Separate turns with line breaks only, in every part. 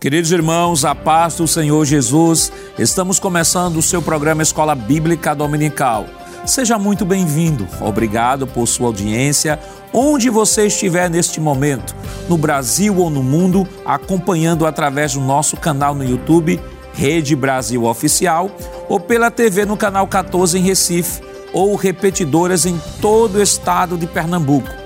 Queridos irmãos, a paz do Senhor Jesus, estamos começando o seu programa Escola Bíblica Dominical. Seja muito bem-vindo. Obrigado por sua audiência, onde você estiver neste momento, no Brasil ou no mundo, acompanhando através do nosso canal no YouTube, Rede Brasil Oficial, ou pela TV no canal 14 em Recife, ou repetidoras em todo o estado de Pernambuco.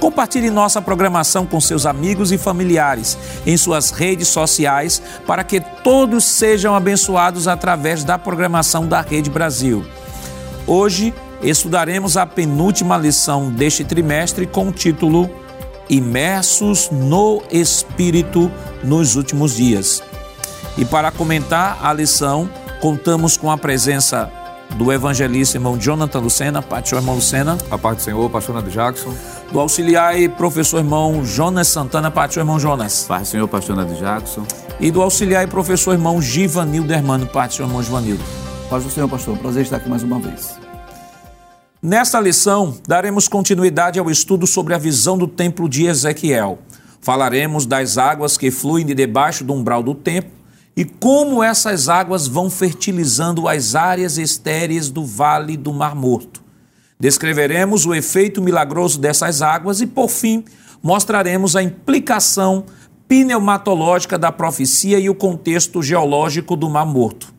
Compartilhe nossa programação com seus amigos e familiares em suas redes sociais para que todos sejam abençoados através da programação da Rede Brasil. Hoje estudaremos a penúltima lição deste trimestre com o título Imersos no Espírito nos últimos dias. E para comentar a lição, contamos com a presença do evangelista irmão Jonathan Lucena, Pai irmão Lucena.
A parte do Senhor, pastor Nando Jackson.
Do auxiliar e professor irmão Jonas Santana, Pai irmão Jonas.
Pai do Senhor, pastor Nando Jackson.
E do auxiliar e professor irmão Givanildo Hermano, Pai do irmão Givanildo.
Paz do Senhor, pastor. Prazer estar aqui mais uma vez.
Nesta lição, daremos continuidade ao estudo sobre a visão do templo de Ezequiel. Falaremos das águas que fluem de debaixo do umbral do templo e como essas águas vão fertilizando as áreas estéreis do vale do Mar Morto. Descreveremos o efeito milagroso dessas águas e, por fim, mostraremos a implicação pneumatológica da profecia e o contexto geológico do Mar Morto.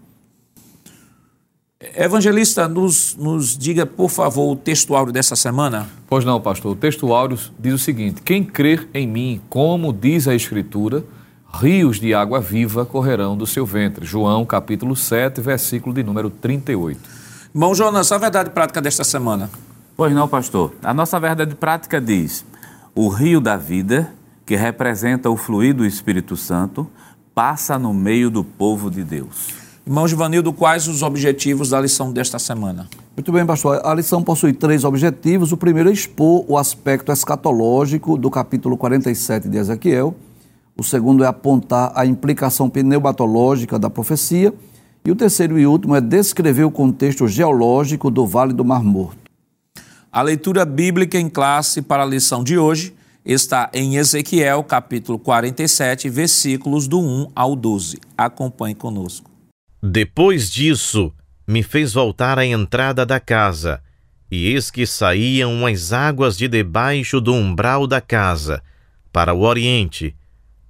Evangelista, nos, nos diga, por favor, o texto áureo dessa semana.
Pois não, pastor. O texto áureo diz o seguinte: Quem crer em mim, como diz a Escritura, rios de água viva correrão do seu ventre. João capítulo 7, versículo de número 38.
Irmão Jonas, a verdade prática desta semana.
Pois não, pastor. A nossa verdade prática diz: o rio da vida, que representa o fluir do Espírito Santo, passa no meio do povo de Deus.
Irmão Givanildo, quais os objetivos da lição desta semana?
Muito bem, pastor. A lição possui três objetivos. O primeiro é expor o aspecto escatológico do capítulo 47 de Ezequiel. O segundo é apontar a implicação pneumatológica da profecia. E o terceiro e último é descrever o contexto geológico do Vale do Mar Morto.
A leitura bíblica em classe para a lição de hoje está em Ezequiel, capítulo 47, versículos do 1 ao 12. Acompanhe conosco.
Depois disso, me fez voltar à entrada da casa, e eis que saíam as águas de debaixo do umbral da casa, para o oriente,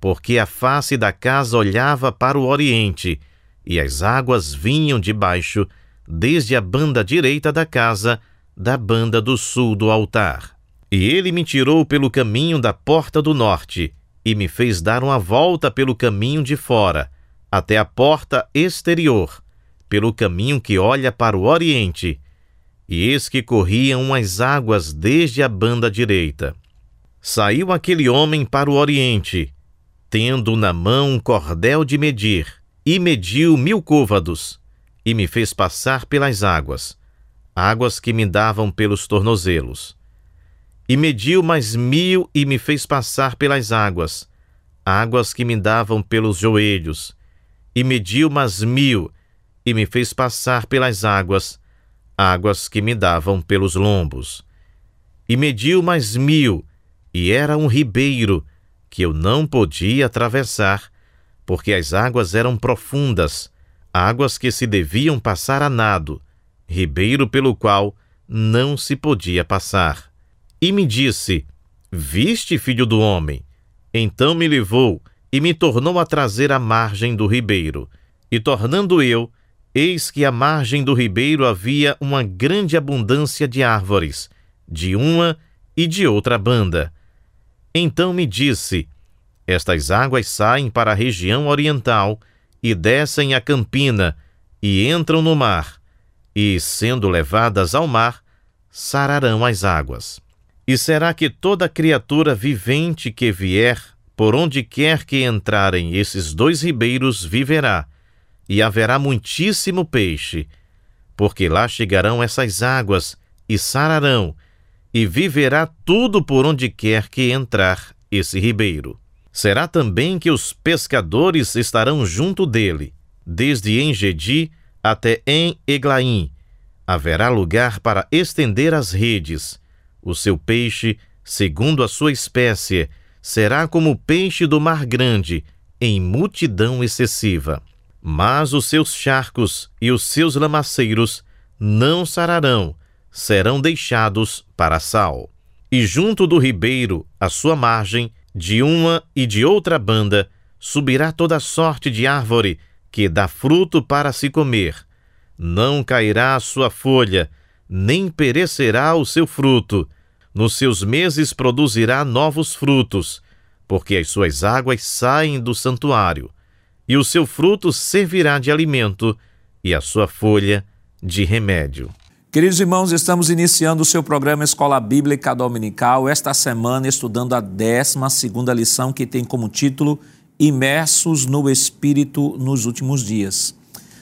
porque a face da casa olhava para o oriente, e as águas vinham de baixo, desde a banda direita da casa, da banda do sul do altar. E ele me tirou pelo caminho da porta do norte, e me fez dar uma volta pelo caminho de fora, até a porta exterior, pelo caminho que olha para o oriente. E eis que corriam as águas desde a banda direita. Saiu aquele homem para o oriente, tendo na mão um cordel de medir, e mediu mil côvados, e me fez passar pelas águas, águas que me davam pelos tornozelos. E mediu mais mil e me fez passar pelas águas, águas que me davam pelos joelhos, e mediu mais mil e me fez passar pelas águas, águas que me davam pelos lombos. E mediu mais mil, e era um ribeiro, que eu não podia atravessar, porque as águas eram profundas, águas que se deviam passar a nado, ribeiro pelo qual não se podia passar. E me disse: Viste, filho do homem? Então me levou e me tornou a trazer à margem do ribeiro. E tornando eu, eis que à margem do ribeiro havia uma grande abundância de árvores, de uma e de outra banda então me disse: Estas águas saem para a região oriental e descem a campina e entram no mar, e, sendo levadas ao mar, sararão as águas. E será que toda criatura vivente que vier, por onde quer que entrarem esses dois ribeiros, viverá, e haverá muitíssimo peixe, porque lá chegarão essas águas e sararão, e viverá tudo por onde quer que entrar esse ribeiro. Será também que os pescadores estarão junto dele, desde Engedi até em Eglaim. Haverá lugar para estender as redes. O seu peixe, segundo a sua espécie, será como o peixe do mar grande, em multidão excessiva. Mas os seus charcos e os seus lamaceiros não sararão, serão deixados para sal. E junto do ribeiro, à sua margem, de uma e de outra banda, subirá toda sorte de árvore que dá fruto para se comer. Não cairá a sua folha, nem perecerá o seu fruto. Nos seus meses produzirá novos frutos, porque as suas águas saem do santuário, e o seu fruto servirá de alimento, e a sua folha de remédio.
Queridos irmãos, estamos iniciando o seu programa Escola Bíblica Dominical, esta semana estudando a 12 lição que tem como título Imersos no Espírito nos Últimos Dias.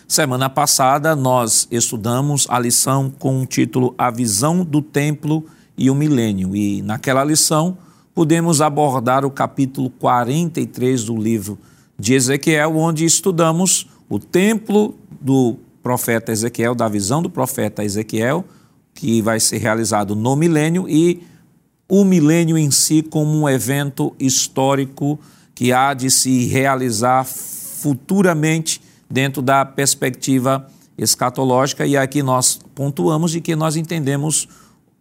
Semana passada nós estudamos a lição com o título A Visão do Templo e o Milênio e naquela lição pudemos abordar o capítulo 43 do livro de Ezequiel, onde estudamos o templo do profeta Ezequiel, da visão do profeta Ezequiel, que vai ser realizado no milênio, e o milênio em si como um evento histórico que há de se realizar futuramente dentro da perspectiva escatológica, e aqui nós pontuamos de que nós entendemos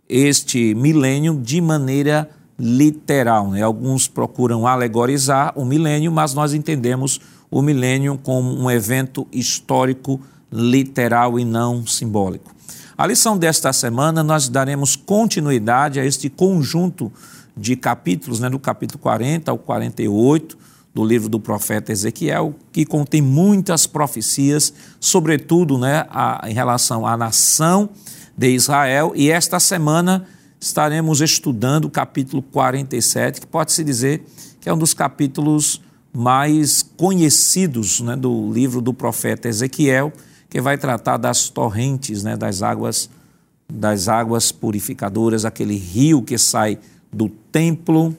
este milênio de maneira literal. Né? Alguns procuram alegorizar o milênio, mas nós entendemos o milênio como um evento histórico literal e não simbólico. A lição desta semana nós daremos continuidade a este conjunto de capítulos, né, do capítulo 40 ao 48 do livro do profeta Ezequiel, que contém muitas profecias, sobretudo né, a, em relação à nação de Israel. E esta semana estaremos estudando o capítulo 47, que pode-se dizer que é um dos capítulos mais conhecidos né, do livro do profeta Ezequiel que vai tratar das torrentes, né, das águas das águas purificadoras, aquele rio que sai do templo,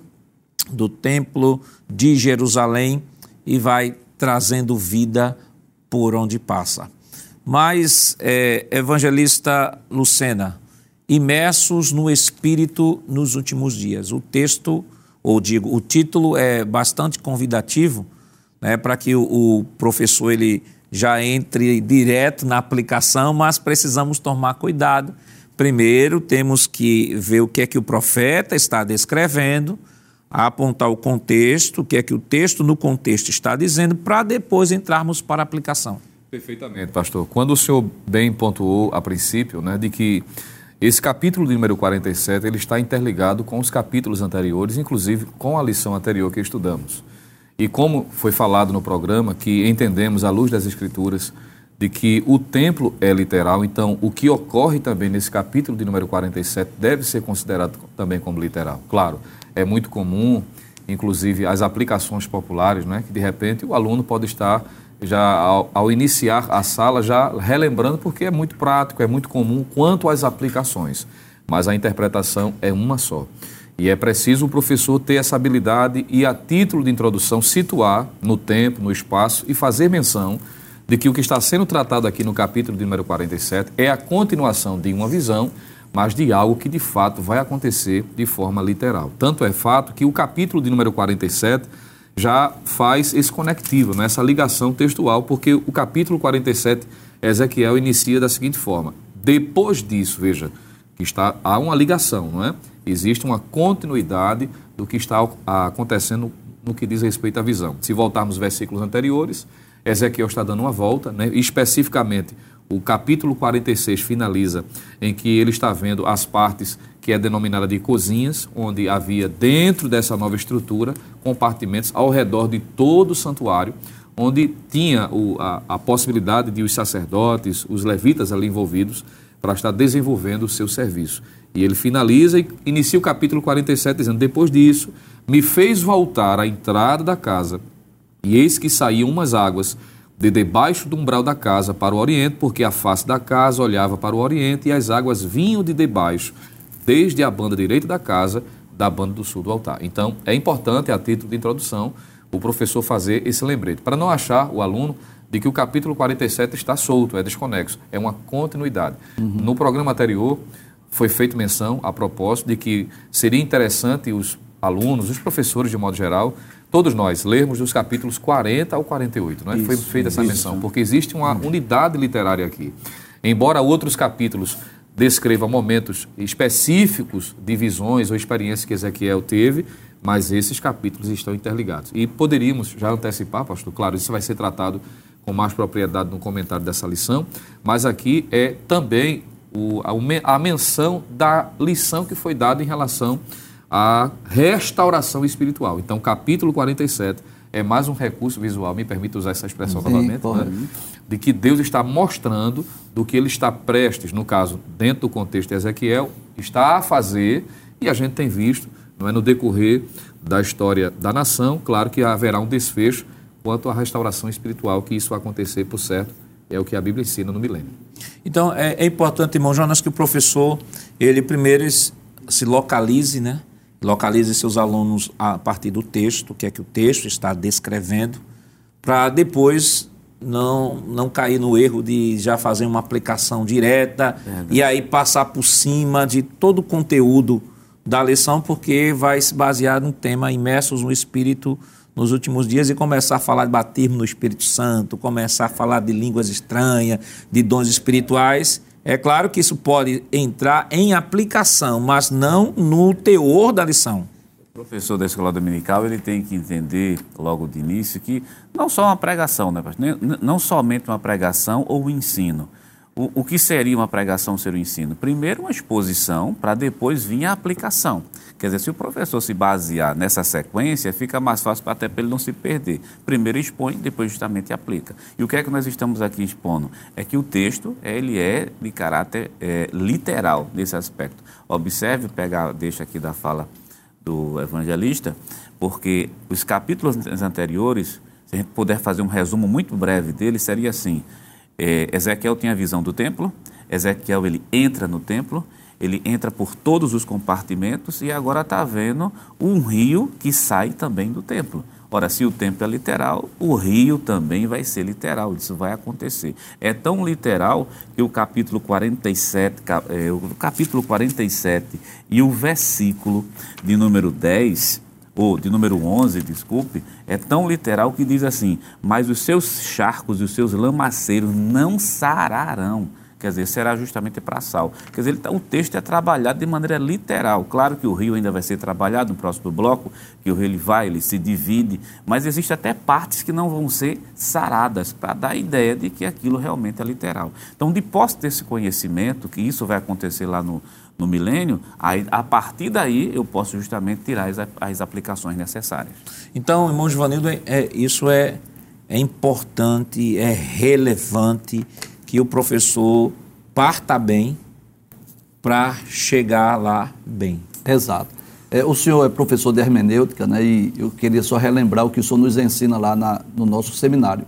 do templo de Jerusalém e vai trazendo vida por onde passa. Mas, é, evangelista Lucena, imersos no Espírito nos últimos dias. O texto, ou digo, o título é bastante convidativo né, para que o, o professor ele já entre direto na aplicação, mas precisamos tomar cuidado. Primeiro, temos que ver o que é que o profeta está descrevendo, apontar o contexto, o que é que o texto no contexto está dizendo, para depois entrarmos para a aplicação.
Perfeitamente, pastor. Quando o senhor bem pontuou a princípio, né, de que esse capítulo número 47 ele está interligado com os capítulos anteriores, inclusive com a lição anterior que estudamos. E como foi falado no programa, que entendemos à luz das Escrituras de que o templo é literal, então o que ocorre também nesse capítulo de número 47 deve ser considerado também como literal. Claro, é muito comum, inclusive as aplicações populares, né, que de repente o aluno pode estar já ao, ao, iniciar a sala já relembrando porque é muito prático, é muito comum quanto às aplicações, mas a interpretação é uma só. E é preciso o professor ter essa habilidade e, a título de introdução, situar no tempo, no espaço e fazer menção de que o que está sendo tratado aqui no capítulo de número 47 é a continuação de uma visão, mas de algo que de fato vai acontecer de forma literal. Tanto é fato que o capítulo de número 47 já faz esse conectivo, né, essa ligação textual, porque o capítulo 47, Ezequiel inicia da seguinte forma: depois disso, veja, está, há uma ligação, não é? Existe uma continuidade do que está acontecendo no que diz respeito à visão. Se voltarmos aos versículos anteriores, Ezequiel está dando uma volta, né? especificamente o capítulo 46 finaliza em que ele está vendo as partes que é denominada de cozinhas, onde havia dentro dessa nova estrutura compartimentos ao redor de todo o santuário, onde tinha o, a, a possibilidade de os sacerdotes, os levitas ali envolvidos, para estar desenvolvendo o seu serviço. E ele finaliza e inicia o capítulo 47 dizendo: Depois disso, me fez voltar à entrada da casa, e eis que saíam umas águas de debaixo do umbral da casa para o oriente, porque a face da casa olhava para o oriente e as águas vinham de debaixo, desde a banda direita da casa, da banda do sul do altar. Então, é importante, a título de introdução, o professor fazer esse lembrete, para não achar o aluno de que o capítulo 47 está solto, é desconexo, é uma continuidade. Uhum. No programa anterior, foi feita menção a propósito de que seria interessante os alunos, os professores de modo geral, todos nós lermos dos capítulos 40 ao 48, não é? Isso, Foi feita essa menção, porque existe uma unidade literária aqui. Embora outros capítulos descrevam momentos específicos de visões ou experiências que Ezequiel teve, mas esses capítulos estão interligados. E poderíamos já antecipar, pastor, claro, isso vai ser tratado com mais propriedade no comentário dessa lição, mas aqui é também o, a, a menção da lição que foi dada em relação à restauração espiritual. Então, capítulo 47 é mais um recurso visual, me permite usar essa expressão Sim, novamente, né? de que Deus está mostrando do que ele está prestes, no caso, dentro do contexto de Ezequiel, está a fazer, e a gente tem visto, não é no decorrer da história da nação, claro que haverá um desfecho quanto à restauração espiritual, que isso vai acontecer, por certo, é o que a Bíblia ensina no milênio.
Então, é, é importante, irmão Jonas, que o professor, ele primeiro se localize, né? Localize seus alunos a partir do texto, o que é que o texto está descrevendo, para depois não, não cair no erro de já fazer uma aplicação direta e aí passar por cima de todo o conteúdo da lição, porque vai se basear num tema imersos no Espírito nos últimos dias e começar a falar de batismo no Espírito Santo, começar a falar de línguas estranhas, de dons espirituais. É claro que isso pode entrar em aplicação, mas não no teor da lição.
O professor da escola dominical ele tem que entender logo de início que não só uma pregação, né, não somente uma pregação ou ensino, o, o que seria uma pregação ser o ensino? Primeiro, uma exposição, para depois vir a aplicação. Quer dizer, se o professor se basear nessa sequência, fica mais fácil até para ele não se perder. Primeiro expõe, depois justamente aplica. E o que é que nós estamos aqui expondo? É que o texto ele é de caráter é, literal nesse aspecto. Observe, pegar, deixa aqui da fala do evangelista, porque os capítulos anteriores, se a gente puder fazer um resumo muito breve dele, seria assim: é, Ezequiel tem a visão do templo, Ezequiel ele entra no templo, ele entra por todos os compartimentos e agora está vendo um rio que sai também do templo. Ora, se o templo é literal, o rio também vai ser literal, isso vai acontecer. É tão literal que o capítulo 47, é, o capítulo 47 e o versículo de número 10 ou de número 11, desculpe, é tão literal que diz assim: Mas os seus charcos e os seus lamaceiros não sararão. Quer dizer, será justamente para sal. Quer dizer, tá, o texto é trabalhado de maneira literal. Claro que o rio ainda vai ser trabalhado no próximo bloco, que o rio ele vai, ele se divide, mas existem até partes que não vão ser saradas, para dar a ideia de que aquilo realmente é literal. Então, de posse desse conhecimento, que isso vai acontecer lá no, no milênio, aí, a partir daí eu posso justamente tirar as, as aplicações necessárias.
Então, irmão Givanildo, é, é, isso é, é importante, é relevante que o professor parta bem para chegar lá bem.
Exato. É, o senhor é professor de hermenêutica, né, e eu queria só relembrar o que o senhor nos ensina lá na, no nosso seminário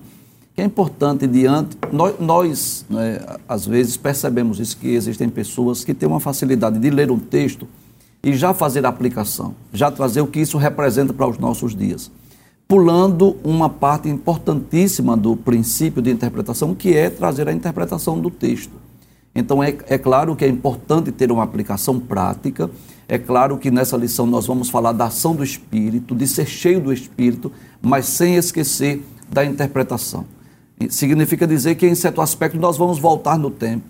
que é importante diante. Nós, nós né, às vezes, percebemos isso, que existem pessoas que têm uma facilidade de ler um texto e já fazer a aplicação, já trazer o que isso representa para os nossos dias. Pulando uma parte importantíssima do princípio de interpretação, que é trazer a interpretação do texto. Então, é, é claro que é importante ter uma aplicação prática, é claro que nessa lição nós vamos falar da ação do Espírito, de ser cheio do Espírito, mas sem esquecer da interpretação. Significa dizer que, em certo aspecto, nós vamos voltar no tempo.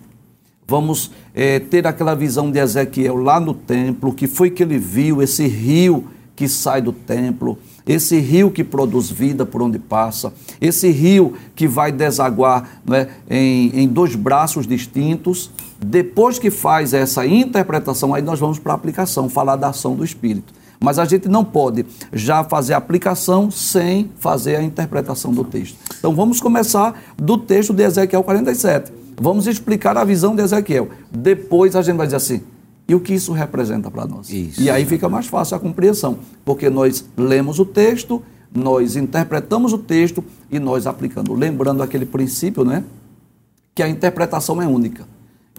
Vamos é, ter aquela visão de Ezequiel lá no templo, o que foi que ele viu, esse rio que sai do templo, esse rio que produz vida por onde passa, esse rio que vai desaguar né, em, em dois braços distintos. Depois que faz essa interpretação, aí nós vamos para a aplicação, falar da ação do Espírito. Mas a gente não pode já fazer a aplicação sem fazer a interpretação do texto. Então vamos começar do texto de Ezequiel 47. Vamos explicar a visão de Ezequiel. Depois a gente vai dizer assim: e o que isso representa para nós? Isso. E aí fica mais fácil a compreensão, porque nós lemos o texto, nós interpretamos o texto e nós aplicando. Lembrando aquele princípio, né? Que a interpretação é única,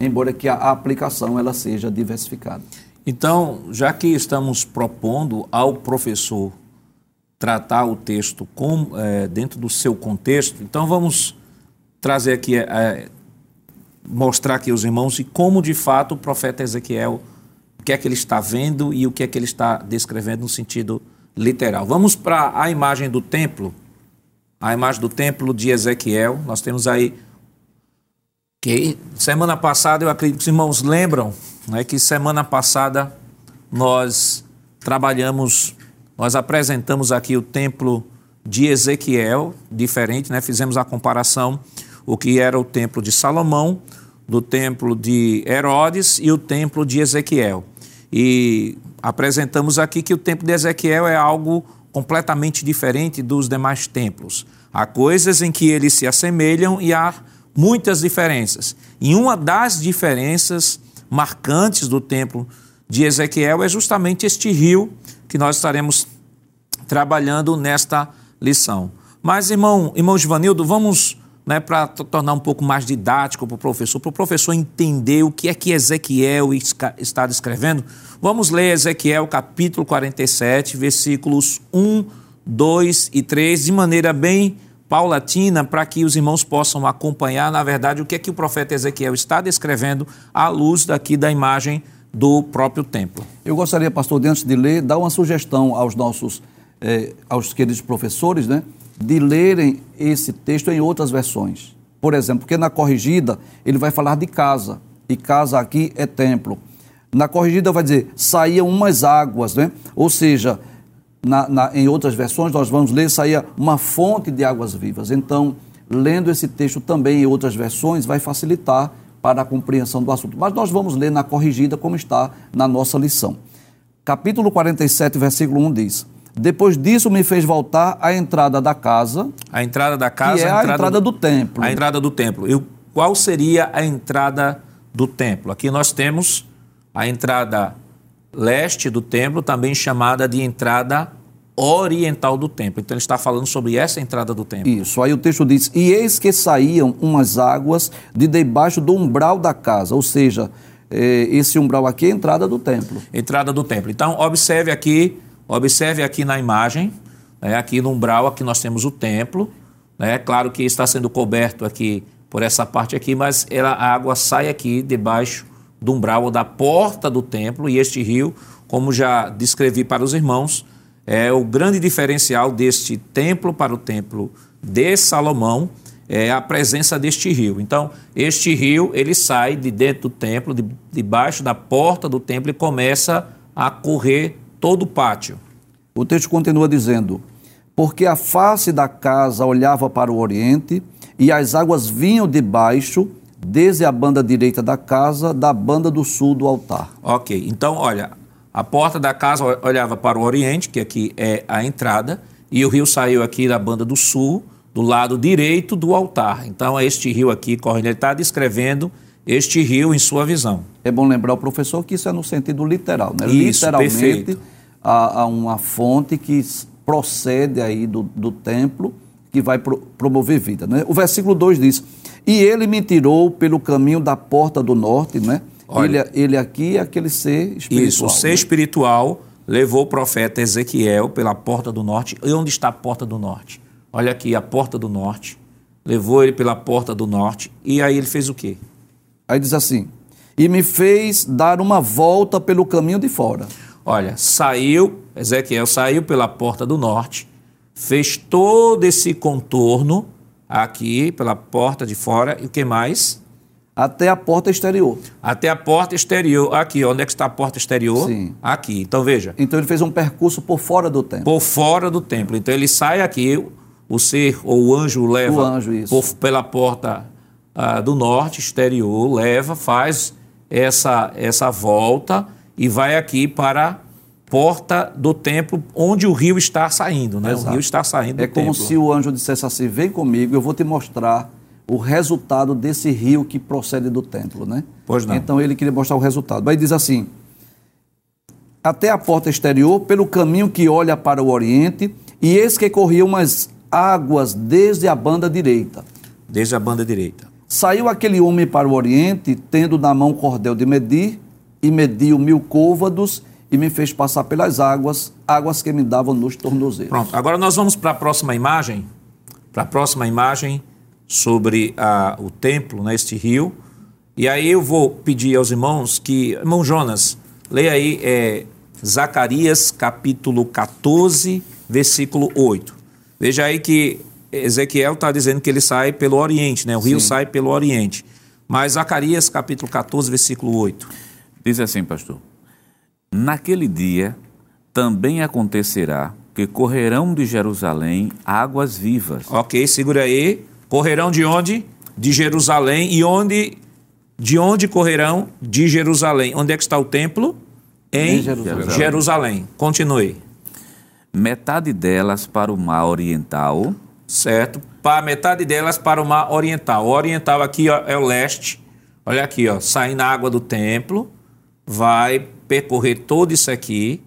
embora que a aplicação ela seja diversificada.
Então, já que estamos propondo ao professor tratar o texto com, é, dentro do seu contexto, então vamos trazer aqui, é, mostrar aqui aos irmãos e como de fato o profeta Ezequiel, o que é que ele está vendo e o que é que ele está descrevendo no sentido literal. Vamos para a imagem do templo, a imagem do templo de Ezequiel. Nós temos aí que semana passada, eu acredito que os irmãos lembram, né, que semana passada nós trabalhamos, nós apresentamos aqui o templo de Ezequiel, diferente, né? Fizemos a comparação o que era o templo de Salomão, do templo de Herodes e o templo de Ezequiel. E apresentamos aqui que o templo de Ezequiel é algo completamente diferente dos demais templos. Há coisas em que eles se assemelham e há muitas diferenças. E uma das diferenças marcantes do templo de Ezequiel é justamente este rio que nós estaremos trabalhando nesta lição. Mas, irmão, irmão Givanildo, vamos né, para tornar um pouco mais didático para o professor, para o professor entender o que é que Ezequiel está descrevendo, vamos ler Ezequiel capítulo 47, versículos 1, 2 e 3, de maneira bem paulatina, para que os irmãos possam acompanhar, na verdade, o que é que o profeta Ezequiel está descrevendo à luz daqui da imagem do próprio templo.
Eu gostaria, pastor, antes de ler, dar uma sugestão aos nossos, eh, aos queridos professores, né? De lerem esse texto em outras versões. Por exemplo, porque na corrigida ele vai falar de casa, e casa aqui é templo. Na corrigida vai dizer, saíam umas águas, né? Ou seja, na, na, em outras versões nós vamos ler, saía uma fonte de águas vivas. Então, lendo esse texto também em outras versões vai facilitar para a compreensão do assunto. Mas nós vamos ler na corrigida como está na nossa lição. Capítulo 47, versículo 1 diz: depois disso, me fez voltar à entrada da casa.
A entrada da casa.
Que é a entrada, a entrada do, do templo.
A entrada do templo. E qual seria a entrada do templo? Aqui nós temos a entrada leste do templo, também chamada de entrada oriental do templo. Então ele está falando sobre essa entrada do templo.
Isso. Aí o texto diz: E eis que saíam umas águas de debaixo do umbral da casa, ou seja, eh, esse umbral aqui é a entrada do templo.
Entrada do templo. Então observe aqui Observe aqui na imagem, né, aqui no umbral, aqui nós temos o templo. Né, claro que está sendo coberto aqui por essa parte aqui, mas ela, a água sai aqui debaixo do umbral ou da porta do templo. E este rio, como já descrevi para os irmãos, é o grande diferencial deste templo para o templo de Salomão é a presença deste rio. Então, este rio ele sai de dentro do templo, de, debaixo da porta do templo e começa a correr todo o pátio.
O texto continua dizendo: Porque a face da casa olhava para o oriente, e as águas vinham de baixo, desde a banda direita da casa, da banda do sul do altar.
Ok, então olha, a porta da casa olhava para o oriente, que aqui é a entrada, e o rio saiu aqui da banda do sul, do lado direito do altar. Então, este rio aqui, correndo, ele está descrevendo este rio em sua visão.
É bom lembrar o professor que isso é no sentido literal, né?
Isso, Literalmente, perfeito
a, a uma fonte que procede aí do, do templo, que vai pro, promover vida. Né? O versículo 2 diz: E ele me tirou pelo caminho da porta do norte, né? Olha, ele, ele aqui é aquele ser espiritual.
Isso, o ser né? espiritual levou o profeta Ezequiel pela porta do norte. E onde está a porta do norte? Olha aqui, a porta do norte. Levou ele pela porta do norte. E aí ele fez o quê?
Aí diz assim: E me fez dar uma volta pelo caminho de fora.
Olha, saiu, Ezequiel saiu pela porta do norte, fez todo esse contorno aqui pela porta de fora e o que mais?
Até a porta exterior.
Até a porta exterior. Aqui, onde é que está a porta exterior?
Sim.
Aqui. Então veja.
Então ele fez um percurso por fora do templo.
Por fora do templo. Então ele sai aqui, o ser ou o anjo leva
o anjo,
por, pela porta ah, do norte exterior, leva, faz essa, essa volta e vai aqui para a porta do templo onde o rio está saindo, né? Exato. O rio está saindo
É como
templo.
se o anjo dissesse assim: "Vem comigo, eu vou te mostrar o resultado desse rio que procede do templo, né?
Pois não.
Então ele queria mostrar o resultado. Aí diz assim: até a porta exterior, pelo caminho que olha para o oriente, e eis que corriam umas águas desde a banda direita.
Desde a banda direita.
Saiu aquele homem para o oriente, tendo na mão cordel de medir, e mediu mil côvados e me fez passar pelas águas, águas que me davam nos tornozelos.
Pronto, agora nós vamos para a próxima imagem, para a próxima imagem sobre a, o templo, neste né, rio. E aí eu vou pedir aos irmãos que, irmão Jonas, leia aí é, Zacarias capítulo 14, versículo 8. Veja aí que Ezequiel está dizendo que ele sai pelo Oriente, né? O rio sai pelo Oriente. Mas Zacarias capítulo 14, versículo 8.
Diz assim, pastor: Naquele dia também acontecerá que correrão de Jerusalém águas vivas.
Ok, segura aí. Correrão de onde? De Jerusalém. E onde? De onde correrão? De Jerusalém. Onde é que está o templo? Em,
Em Jerusalém.
Jerusalém. Continue.
Metade delas para o mar oriental,
Certo? Para metade delas para o mar oriental. O oriental aqui ó, é o leste. Olha aqui, ó, saindo a água do templo, vai percorrer todo isso aqui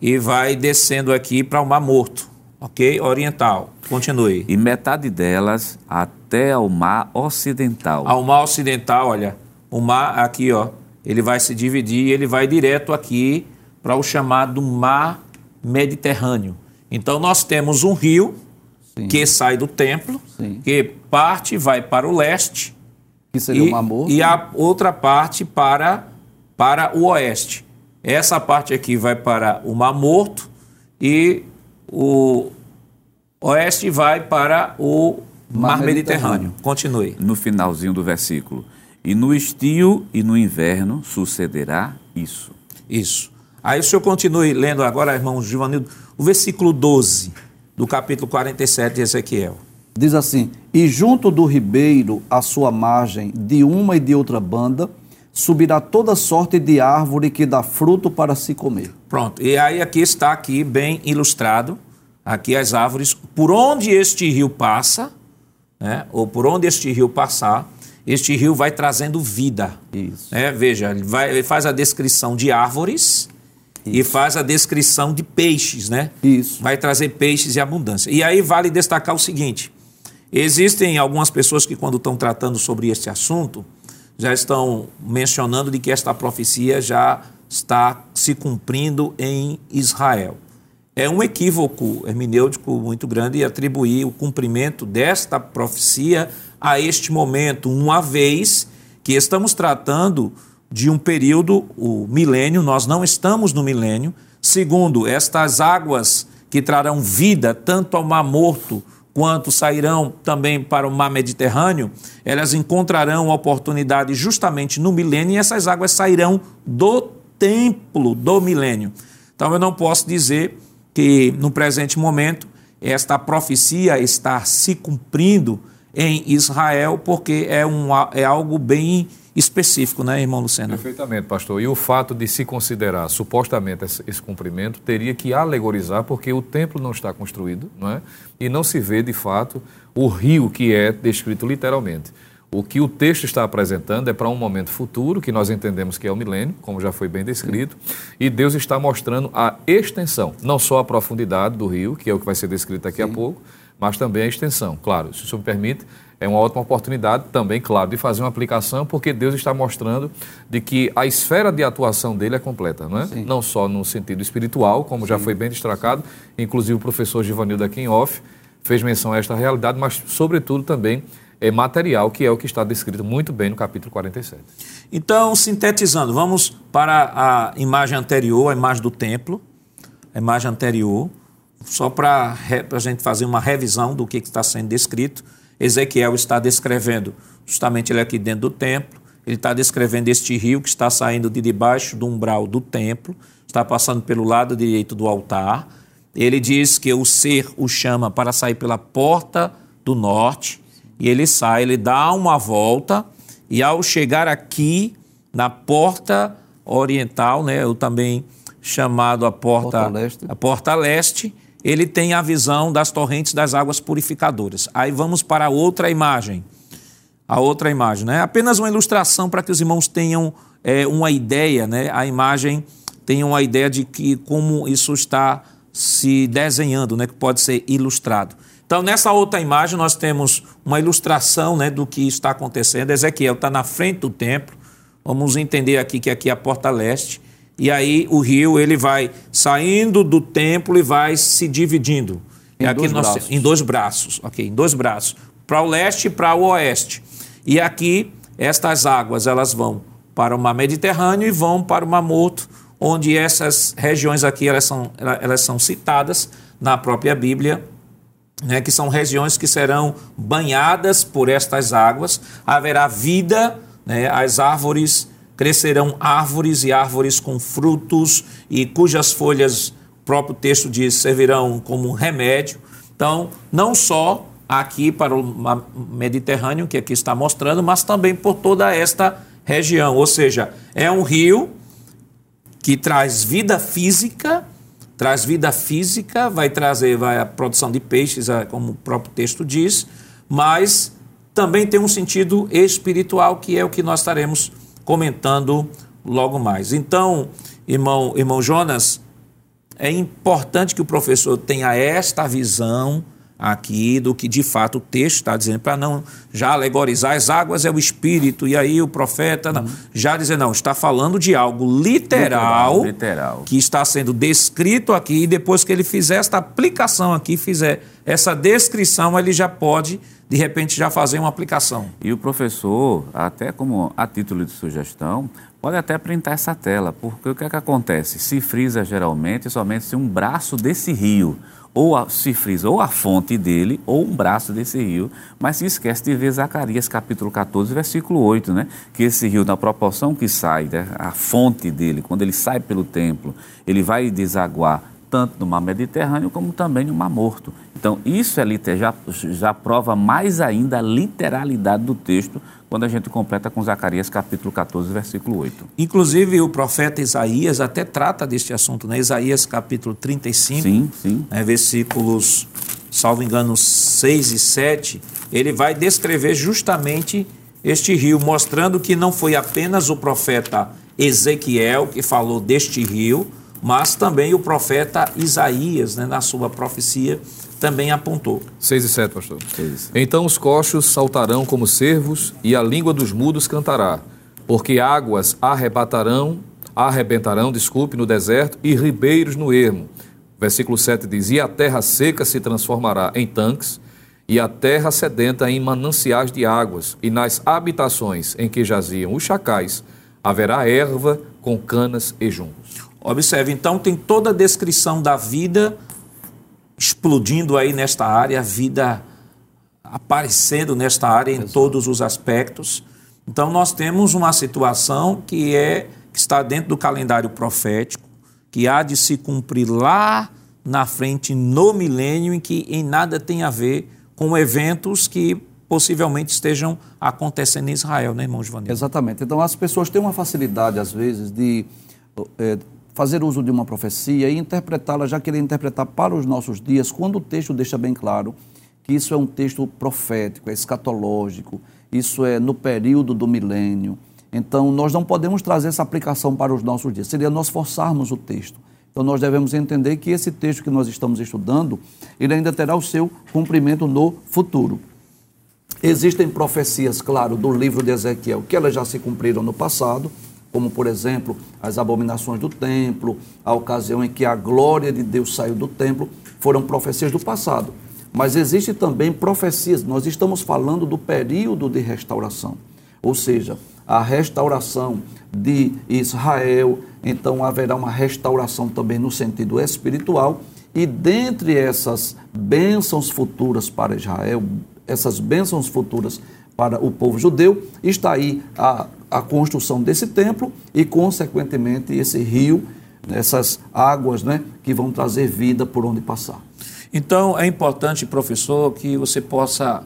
e vai descendo aqui para o Mar Morto, ok? Oriental. Continue.
e metade delas até ao mar ocidental.
Ao mar ocidental, olha, o mar aqui, ó, ele vai se dividir e ele vai direto aqui para o chamado Mar Mediterrâneo. Então nós temos um rio
Sim.
que sai do templo,
Sim.
que parte vai para o leste
Que seria
e,
o Mar Morto.
e a outra parte para, para o oeste. Essa parte aqui vai para o Mar Morto e o oeste vai para o Mar,
Mar
Mediterrâneo.
Mediterrâneo.
Continue.
No finalzinho do versículo. E no estio e no inverno sucederá isso.
Isso. Aí o senhor continue lendo agora, irmão Givanildo, o versículo 12 do capítulo 47 de Ezequiel.
Diz assim: E junto do ribeiro, à sua margem, de uma e de outra banda, subirá toda sorte de árvore que dá fruto para se comer.
Pronto. E aí aqui está aqui bem ilustrado, aqui as árvores, por onde este rio passa, né, ou por onde este rio passar, este rio vai trazendo vida.
Isso.
né? Veja, ele, vai- ele faz a descrição de árvores e faz a descrição de peixes, né?
Isso.
Vai trazer peixes e abundância. E aí vale destacar o seguinte: existem algumas pessoas que, quando estão tratando sobre este assunto, já estão mencionando de que esta profecia já está se cumprindo em Israel. É um equívoco hermenêutico muito grande atribuir o cumprimento desta profecia a este momento, uma vez que estamos tratando de um período, o milênio, nós não estamos no milênio. Segundo, estas águas que trarão vida tanto ao Mar Morto quanto sairão também para o Mar Mediterrâneo, elas encontrarão oportunidade justamente no milênio e essas águas sairão do templo do milênio. Então eu não posso dizer que no presente momento esta profecia está se cumprindo em Israel, porque é, um, é algo bem específico, né, irmão Lucena?
Perfeitamente, pastor. E o fato de se considerar supostamente esse, esse cumprimento teria que alegorizar, porque o templo não está construído, não é? E não se vê de fato o rio que é descrito literalmente. O que o texto está apresentando é para um momento futuro, que nós entendemos que é o milênio, como já foi bem descrito, e Deus está mostrando a extensão, não só a profundidade do rio, que é o que vai ser descrito daqui a pouco, mas também a extensão. Claro, se o senhor me permite, é uma ótima oportunidade também, claro, de fazer uma aplicação, porque Deus está mostrando de que a esfera de atuação dele é completa, não é? Não só no sentido espiritual, como já foi bem destacado, inclusive o professor Givanildo aqui em off fez menção a esta realidade, mas sobretudo também é material, que é o que está descrito muito bem no capítulo 47.
Então, sintetizando, vamos para a imagem anterior, a imagem do templo, a imagem anterior, só para a gente fazer uma revisão do que está sendo descrito. Ezequiel está descrevendo justamente ele aqui dentro do templo, ele está descrevendo este rio que está saindo de debaixo do umbral do templo, está passando pelo lado direito do altar. Ele diz que o ser o chama para sair pela porta do norte, e ele sai, ele dá uma volta, e ao chegar aqui na porta oriental, né, eu também chamado a porta,
Porta leste.
a porta leste, ele tem a visão das torrentes das águas purificadoras. Aí vamos para outra imagem. A outra imagem, né? Apenas uma ilustração para que os irmãos tenham é, uma ideia, né? A imagem tem uma ideia de que como isso está se desenhando, né? Que pode ser ilustrado. Então, nessa outra imagem, nós temos uma ilustração né, do que está acontecendo. Ezequiel está na frente do templo. Vamos entender aqui que aqui é a porta leste. E aí o rio ele vai saindo do templo e vai se dividindo.
Em
aqui
dois
nós
braços.
em dois braços, ok? Em dois braços. Para o leste e para o oeste. E aqui, estas águas, elas vão para o mar Mediterrâneo e vão para o mar Morto, onde essas regiões aqui elas são, elas são citadas na própria Bíblia, né, que são regiões que serão banhadas por estas águas, haverá vida, né, as árvores crescerão árvores e árvores com frutos e cujas folhas, o próprio texto diz, servirão como remédio. Então, não só aqui para o Mediterrâneo, que aqui está mostrando, mas também por toda esta região. Ou seja, é um rio que traz vida física, traz vida física, vai trazer vai, a produção de peixes, como o próprio texto diz, mas também tem um sentido espiritual, que é o que nós estaremos comentando logo mais. Então, irmão, irmão Jonas, é importante que o professor tenha esta visão aqui do que de fato o texto está dizendo, para não já alegorizar as águas é o espírito, e aí o profeta não, já dizer, não, está falando de algo literal, literal, literal, que está sendo descrito aqui, e depois que ele fizer esta aplicação aqui, fizer essa descrição, ele já pode, de repente, já fazer uma aplicação.
E o professor, até como a título de sugestão, pode até printar essa tela, porque o que é que acontece? Se frisa geralmente somente se um braço desse rio ou a, se frisa ou a fonte dele ou um braço desse rio, mas se esquece de ver Zacarias capítulo 14, versículo 8, né? Que esse rio, na proporção que sai, né? a fonte dele, quando ele sai pelo templo, ele vai desaguar tanto no mar Mediterrâneo como também no mar Morto. Então, isso é, já, já prova mais ainda a literalidade do texto quando a gente completa com Zacarias capítulo 14, versículo 8.
Inclusive, o profeta Isaías até trata deste assunto, né? Isaías capítulo 35, sim, sim. Né? versículos, salvo engano, 6 e 7, ele vai descrever justamente este rio, mostrando que não foi apenas o profeta Ezequiel que falou deste rio, mas também o profeta Isaías, né, na sua profecia, também apontou.
6 e 7, pastor. 6 Então os coxos saltarão como cervos e a língua dos mudos cantará, porque águas arrebatarão, arrebentarão, desculpe, no deserto e ribeiros no ermo. Versículo 7 diz: E a terra seca se transformará em tanques, e a terra sedenta em mananciais de águas, e nas habitações em que jaziam os chacais haverá erva com canas e juncos.
Observe, então tem toda a descrição da vida explodindo aí nesta área, a vida aparecendo nesta área em todos os aspectos. Então nós temos uma situação que é que está dentro do calendário profético, que há de se cumprir lá na frente no milênio em que em nada tem a ver com eventos que possivelmente estejam acontecendo em Israel, né, irmão Giovanni?
Exatamente. Então as pessoas têm uma facilidade às vezes de é, fazer uso de uma profecia e interpretá-la, já querer interpretar para os nossos dias, quando o texto deixa bem claro que isso é um texto profético, é escatológico, isso é no período do milênio. Então, nós não podemos trazer essa aplicação para os nossos dias, seria nós forçarmos o texto. Então, nós devemos entender que esse texto que nós estamos estudando, ele ainda terá o seu cumprimento no futuro. Existem profecias, claro, do livro de Ezequiel, que elas já se cumpriram no passado, como por exemplo as abominações do templo, a ocasião em que a glória de Deus saiu do templo, foram profecias do passado. Mas existe também profecias, nós estamos falando do período de restauração, ou seja, a restauração de Israel, então haverá uma restauração também no sentido espiritual, e dentre essas bênçãos futuras para Israel, essas bênçãos futuras para o povo judeu, está aí a a construção desse templo e, consequentemente, esse rio, essas águas né, que vão trazer vida por onde passar.
Então, é importante, professor, que você possa,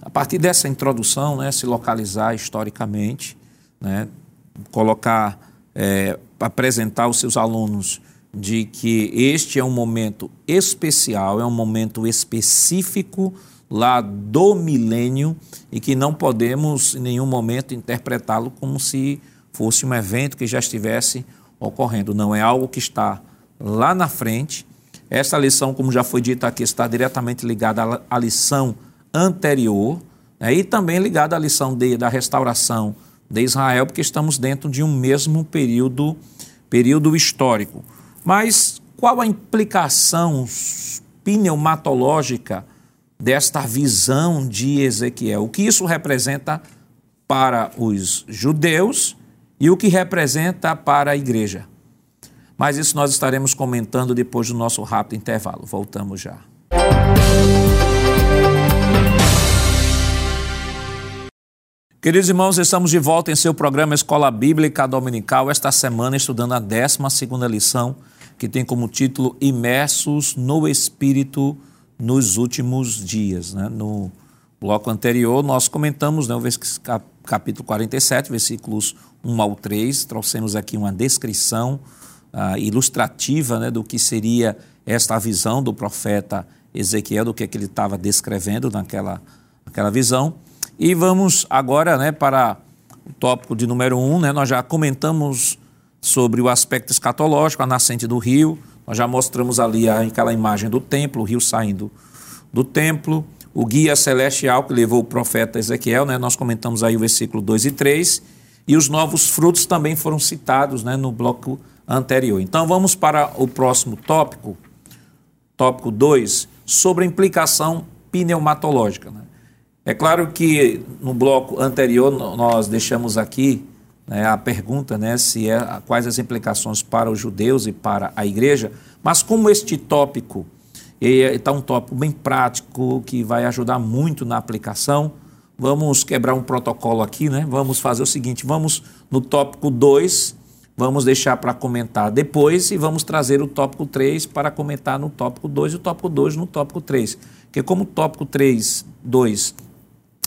a partir dessa introdução, né, se localizar historicamente, né, colocar, é, apresentar aos seus alunos de que este é um momento especial, é um momento específico lá do milênio e que não podemos em nenhum momento interpretá-lo como se fosse um evento que já estivesse ocorrendo. Não é algo que está lá na frente. Essa lição, como já foi dito aqui, está diretamente ligada à lição anterior né, e também ligada à lição de, da restauração de Israel, porque estamos dentro de um mesmo período, período histórico. Mas qual a implicação pneumatológica desta visão de Ezequiel. O que isso representa para os judeus e o que representa para a igreja. Mas isso nós estaremos comentando depois do nosso rápido intervalo. Voltamos já. Queridos irmãos, estamos de volta em seu programa Escola Bíblica Dominical, esta semana estudando a 12 lição, que tem como título Imersos no Espírito nos Últimos Dias. Né? No bloco anterior, nós comentamos né, o capítulo 47, versículos 1 ao 3, trouxemos aqui uma descrição uh, ilustrativa né, do que seria esta visão do profeta Ezequiel, do que, é que ele estava descrevendo naquela, naquela visão. E vamos agora né, para o tópico de número um. Né, nós já comentamos sobre o aspecto escatológico, a nascente do rio. Nós já mostramos ali aquela imagem do templo, o rio saindo do templo. O guia celestial que levou o profeta Ezequiel, né, nós comentamos aí o versículo 2 e 3. E os novos frutos também foram citados né, no bloco anterior. Então vamos para o próximo tópico, tópico 2, sobre a implicação pneumatológica. Né? É claro que no bloco anterior nós deixamos aqui né, a pergunta né, se é, quais as implicações para os judeus e para a igreja, mas como este tópico está um tópico bem prático que vai ajudar muito na aplicação, vamos quebrar um protocolo aqui, né? Vamos fazer o seguinte, vamos no tópico 2, vamos deixar para comentar depois e vamos trazer o tópico 3 para comentar no tópico 2 e o tópico 2 no tópico 3. Porque como o tópico 3, 2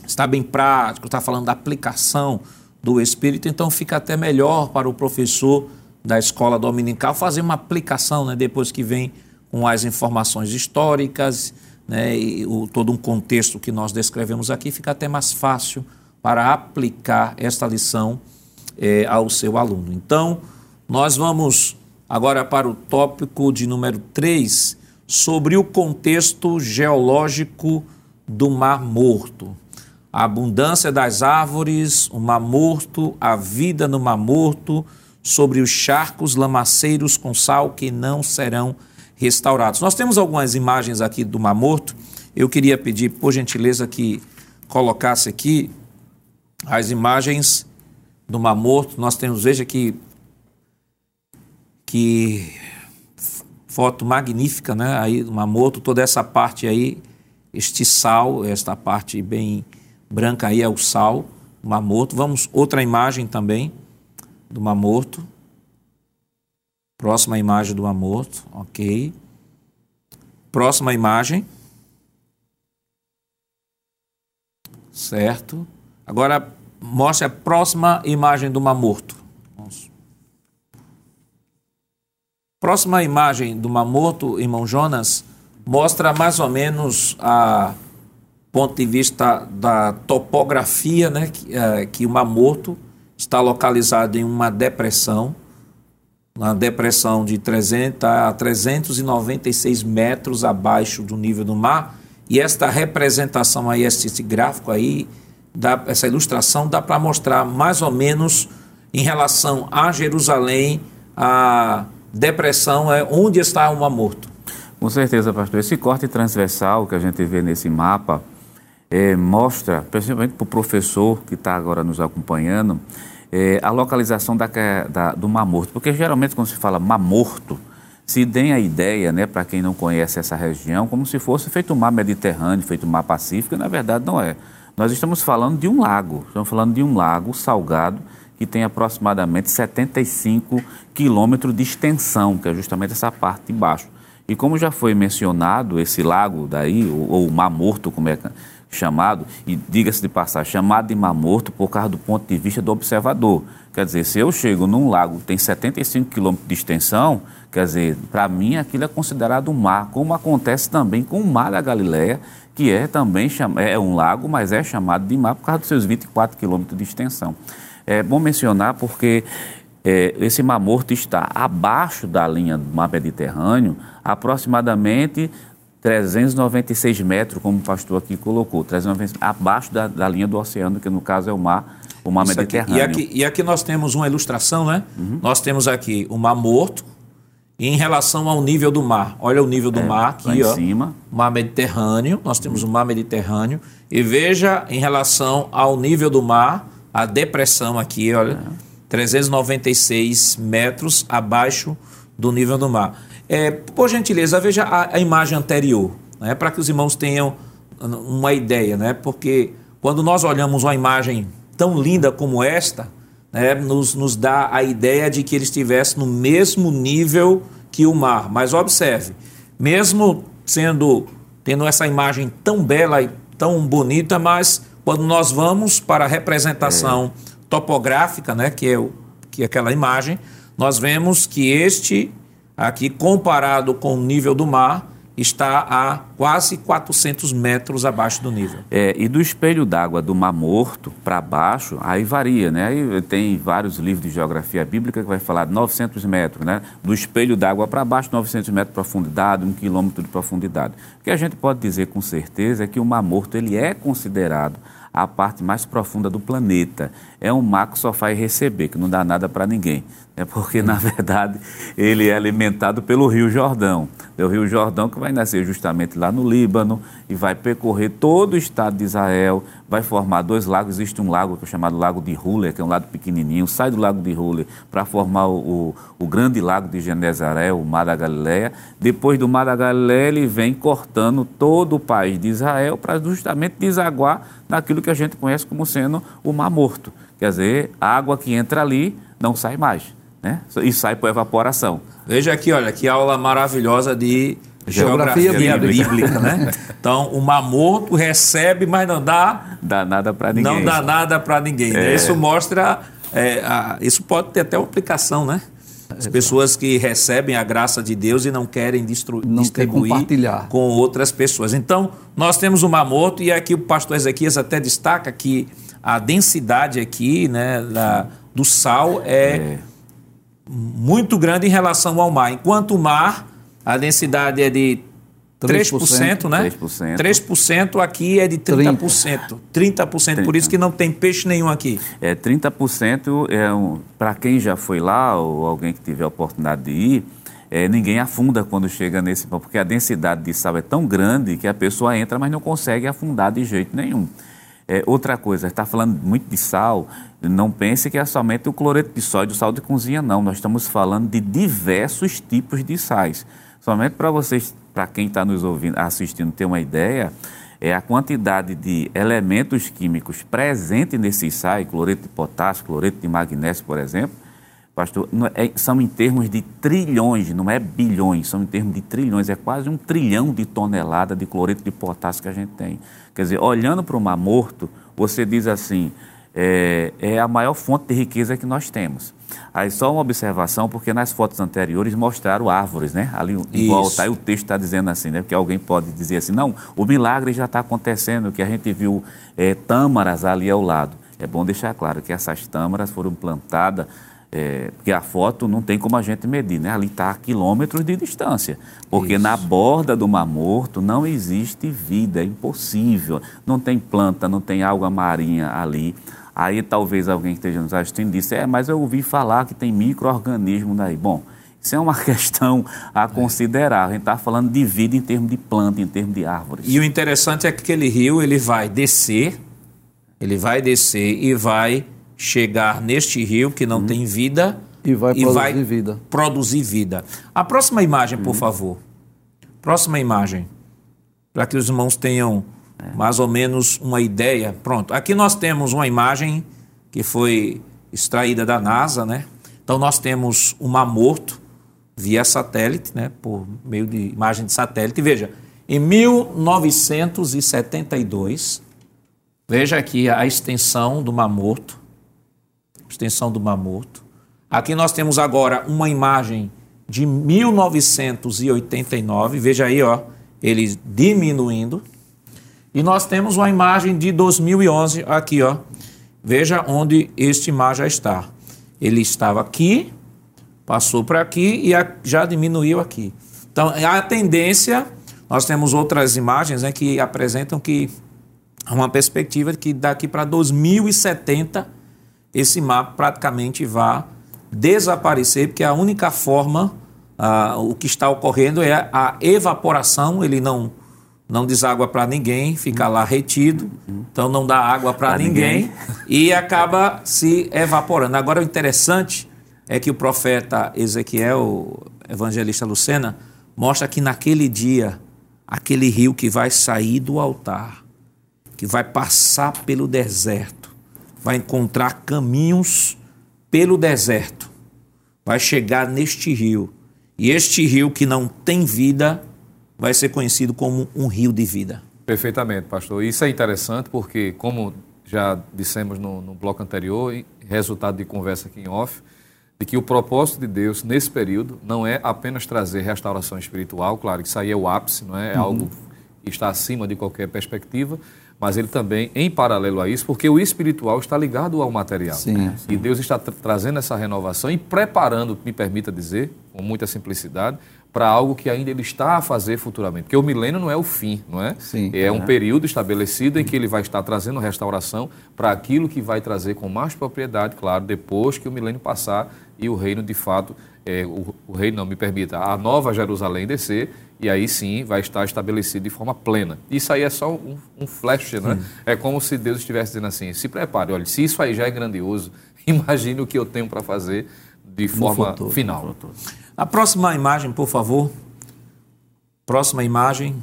está bem prático, está falando da aplicação do Espírito, então fica até melhor para o professor da escola dominical fazer uma aplicação, né, depois que vem com as informações históricas, né, e o, todo um contexto que nós descrevemos aqui, fica até mais fácil para aplicar esta lição é, ao seu aluno. Então, nós vamos agora para o tópico de número 3, sobre o contexto geológico do Mar Morto a abundância das árvores, o mar morto, a vida no mar morto, sobre os charcos lamaceiros com sal que não serão restaurados. Nós temos algumas imagens aqui do mar morto. Eu queria pedir, por gentileza, que colocasse aqui as imagens do mar morto. Nós temos, veja aqui, que foto magnífica, né? Aí do mar morto, toda essa parte aí, este sal, esta parte bem branca aí é o sal, o Mar Morto. Vamos, outra imagem também do Mar Morto. Próxima imagem do Mar Morto, ok. Próxima imagem. Certo. Agora mostre a próxima imagem do Mar Morto. Vamos. Próxima imagem do Mar Morto, irmão Jonas, mostra mais ou menos a ponto de vista da topografia, né, que, é, que o Mar Morto está localizado em uma depressão, uma depressão de 300 a 396 metros abaixo do nível do mar, e esta representação aí, esse gráfico aí, dá, essa ilustração dá para mostrar mais ou menos em relação a Jerusalém, a depressão é onde está o Mar Morto.
Com certeza, pastor. Esse corte transversal que a gente vê nesse mapa, é, mostra, principalmente para o professor que está agora nos acompanhando, é, a localização da, da, do Mar Morto. Porque geralmente quando se fala Mar Morto, se tem a ideia, né, para quem não conhece essa região, como se fosse feito o mar Mediterrâneo, feito o mar Pacífico, na verdade não é. Nós estamos falando de um lago, estamos falando de um lago salgado que tem aproximadamente 75 quilômetros de extensão, que é justamente essa parte de baixo. E como já foi mencionado, esse lago daí, ou, ou o Mar Morto, como é chamado, e diga-se de passar, chamado de mar morto por causa do ponto de vista do observador. Quer dizer, se eu chego num lago que tem 75 quilômetros de extensão, quer dizer, para mim aquilo é considerado um mar, como acontece também com o Mar da Galileia, que é também é um lago, mas é chamado de mar por causa dos seus 24 quilômetros de extensão. É bom mencionar porque é, esse Mar Morto está abaixo da linha do Mar Mediterrâneo, aproximadamente 396 metros, como o pastor aqui colocou, 396, abaixo da, da, linha do oceano, que no caso é o mar, o mar Isso Mediterrâneo.
Aqui. E, aqui, e aqui nós temos uma ilustração, né? Uhum. Nós temos aqui o mar morto, e em relação ao nível do mar. Olha o nível do é, mar aqui, ó. Cima. Mar Mediterrâneo, nós temos o mar Mediterrâneo. E veja em relação ao nível do mar, a depressão aqui, olha, é. 396 metros abaixo do nível do mar. É, por gentileza, veja a, a imagem anterior, né, para que os irmãos tenham uma ideia, né, porque quando nós olhamos uma imagem tão linda como esta, né, nos, nos dá a ideia de que ele estivesse no mesmo nível que o mar. Mas observe, mesmo sendo tendo essa imagem tão bela e tão bonita, mas quando nós vamos para a representação é. topográfica, né, que é, o, que é aquela imagem, nós vemos que este aqui comparado com o nível do mar, está a quase 400 metros abaixo do nível.
É, e do espelho d'água do Mar Morto para baixo, aí varia, né? Aí tem vários livros de geografia bíblica que vai falar de 900 metros, né? Do espelho d'água para baixo, 900 metros de profundidade, um quilômetro de profundidade. O que a gente pode dizer com certeza é que o Mar Morto ele é considerado a parte mais profunda do planeta. É um mar que só faz receber, que não dá nada para ninguém. É porque, na verdade, ele é alimentado pelo Rio Jordão. É o Rio Jordão que vai nascer justamente lá no Líbano e vai percorrer todo o estado de Israel, vai formar dois lagos. Existe um lago que é chamado Lago de Ruler, que é um lago pequenininho, sai do Lago de Ruler para formar o, o, o, grande lago de Genezaré, o Mar da Galileia. Depois do Mar da Galileia, ele vem cortando todo o país de Israel para justamente desaguar naquilo que a gente conhece como sendo o Mar Morto. Quer dizer, a água que entra ali não sai mais né? E sai por evaporação.
Veja aqui, olha, que aula maravilhosa de geografia, geografia bíblica, bíblica, né? Então, o mar morto recebe, mas não dá...
Dá nada para ninguém.
Não dá nada para ninguém. Né? É. Né? Isso mostra... É, a, isso pode ter até uma aplicação, né? As pessoas que recebem a graça de Deus e não querem distru, não distribuir com outras pessoas. Então, nós temos o mar morto e aqui o pastor Ezequias até destaca que a densidade aqui né, da, do sal é, é muito grande em relação ao mar. Enquanto o mar, a densidade é de 3%, 3% né? 3%. 3% aqui é de 30%. 30%, 30%. por isso que não tem peixe nenhum aqui.
É, 30% é um, para quem já foi lá ou alguém que tiver a oportunidade de ir, é, ninguém afunda quando chega nesse porque a densidade de sal é tão grande que a pessoa entra, mas não consegue afundar de jeito nenhum. É, outra coisa, está falando muito de sal, não pense que é somente o cloreto de sódio, o sal de cozinha, não. Nós estamos falando de diversos tipos de sais. Somente para vocês, para quem está nos ouvindo, assistindo, ter uma ideia, é a quantidade de elementos químicos presentes nesses sais, cloreto de potássio, cloreto de magnésio, por exemplo, pastor, é, são em termos de trilhões, não é bilhões, são em termos de trilhões, é quase um trilhão de tonelada de cloreto de potássio que a gente tem. Quer dizer, olhando para o Mar Morto, você diz assim, é, é, a maior fonte de riqueza que nós temos. Aí só uma observação, porque nas fotos anteriores mostraram árvores, né? Ali, igual tá, o texto está dizendo assim, né? Porque alguém pode dizer assim, não, o milagre já está acontecendo, que a gente viu é, tâmaras ali ao lado. É bom deixar claro que essas tâmaras foram plantadas é, porque a foto não tem como a gente medir, né? Ali está a quilômetros de distância. Porque Isso. na borda do Mar Morto não existe vida, é impossível. Não tem planta, não tem água marinha ali. Aí talvez alguém que esteja nos assistindo disse, é, mas eu ouvi falar que tem micro-organismo daí. Bom, isso é uma questão a considerar. A gente está falando de vida em termos de planta, em termos de árvores.
E o interessante é que aquele rio ele vai descer, ele vai descer e vai chegar neste rio que não hum. tem vida
e vai e produzir vai vida.
Produzir vida. A próxima imagem, por hum. favor. Próxima imagem. Para que os irmãos tenham é. mais ou menos uma ideia. Pronto. Aqui nós temos uma imagem que foi extraída da NASA, né? Então nós temos um mar morto via satélite, né? Por meio de imagem de satélite. Veja, em 1972, veja aqui a extensão do mar morto extensão do Mar Morto. Aqui nós temos agora uma imagem de 1989, veja aí, ó, ele diminuindo. E nós temos uma imagem de 2011 aqui, ó. Veja onde este mar já está. Ele estava aqui, passou para aqui e já diminuiu aqui. Então, a tendência, nós temos outras imagens né, que apresentam que uma perspectiva de que daqui para 2070 esse mar praticamente vai desaparecer, porque a única forma, ah, o que está ocorrendo é a evaporação, ele não, não deságua para ninguém, fica lá retido, então não dá água para ninguém, ninguém, e acaba se evaporando. Agora, o interessante é que o profeta Ezequiel evangelista Lucena, mostra que naquele dia, aquele rio que vai sair do altar, que vai passar pelo deserto, vai encontrar caminhos pelo deserto, vai chegar neste rio. E este rio que não tem vida vai ser conhecido como um rio de vida.
Perfeitamente, pastor. Isso é interessante porque, como já dissemos no, no bloco anterior, resultado de conversa aqui em off, de que o propósito de Deus nesse período não é apenas trazer restauração espiritual, claro que isso aí é o ápice, não é, é uhum. algo que está acima de qualquer perspectiva, mas ele também, em paralelo a isso, porque o espiritual está ligado ao material.
Sim, sim.
E Deus está tra trazendo essa renovação e preparando, me permita dizer, com muita simplicidade, para algo que ainda ele está a fazer futuramente. Porque o milênio não é o fim, não é?
Sim,
é, é um período estabelecido em que ele vai estar trazendo restauração para aquilo que vai trazer com mais propriedade, claro, depois que o milênio passar e o reino de fato, é, o, o reino não me permita, a nova Jerusalém descer e aí sim vai estar estabelecido de forma plena. Isso aí é só um, um flash, né? É como se Deus estivesse dizendo assim: se prepare, olha, se isso aí já é grandioso, imagine o que eu tenho para fazer de forma futuro, final.
A próxima imagem, por favor. Próxima imagem.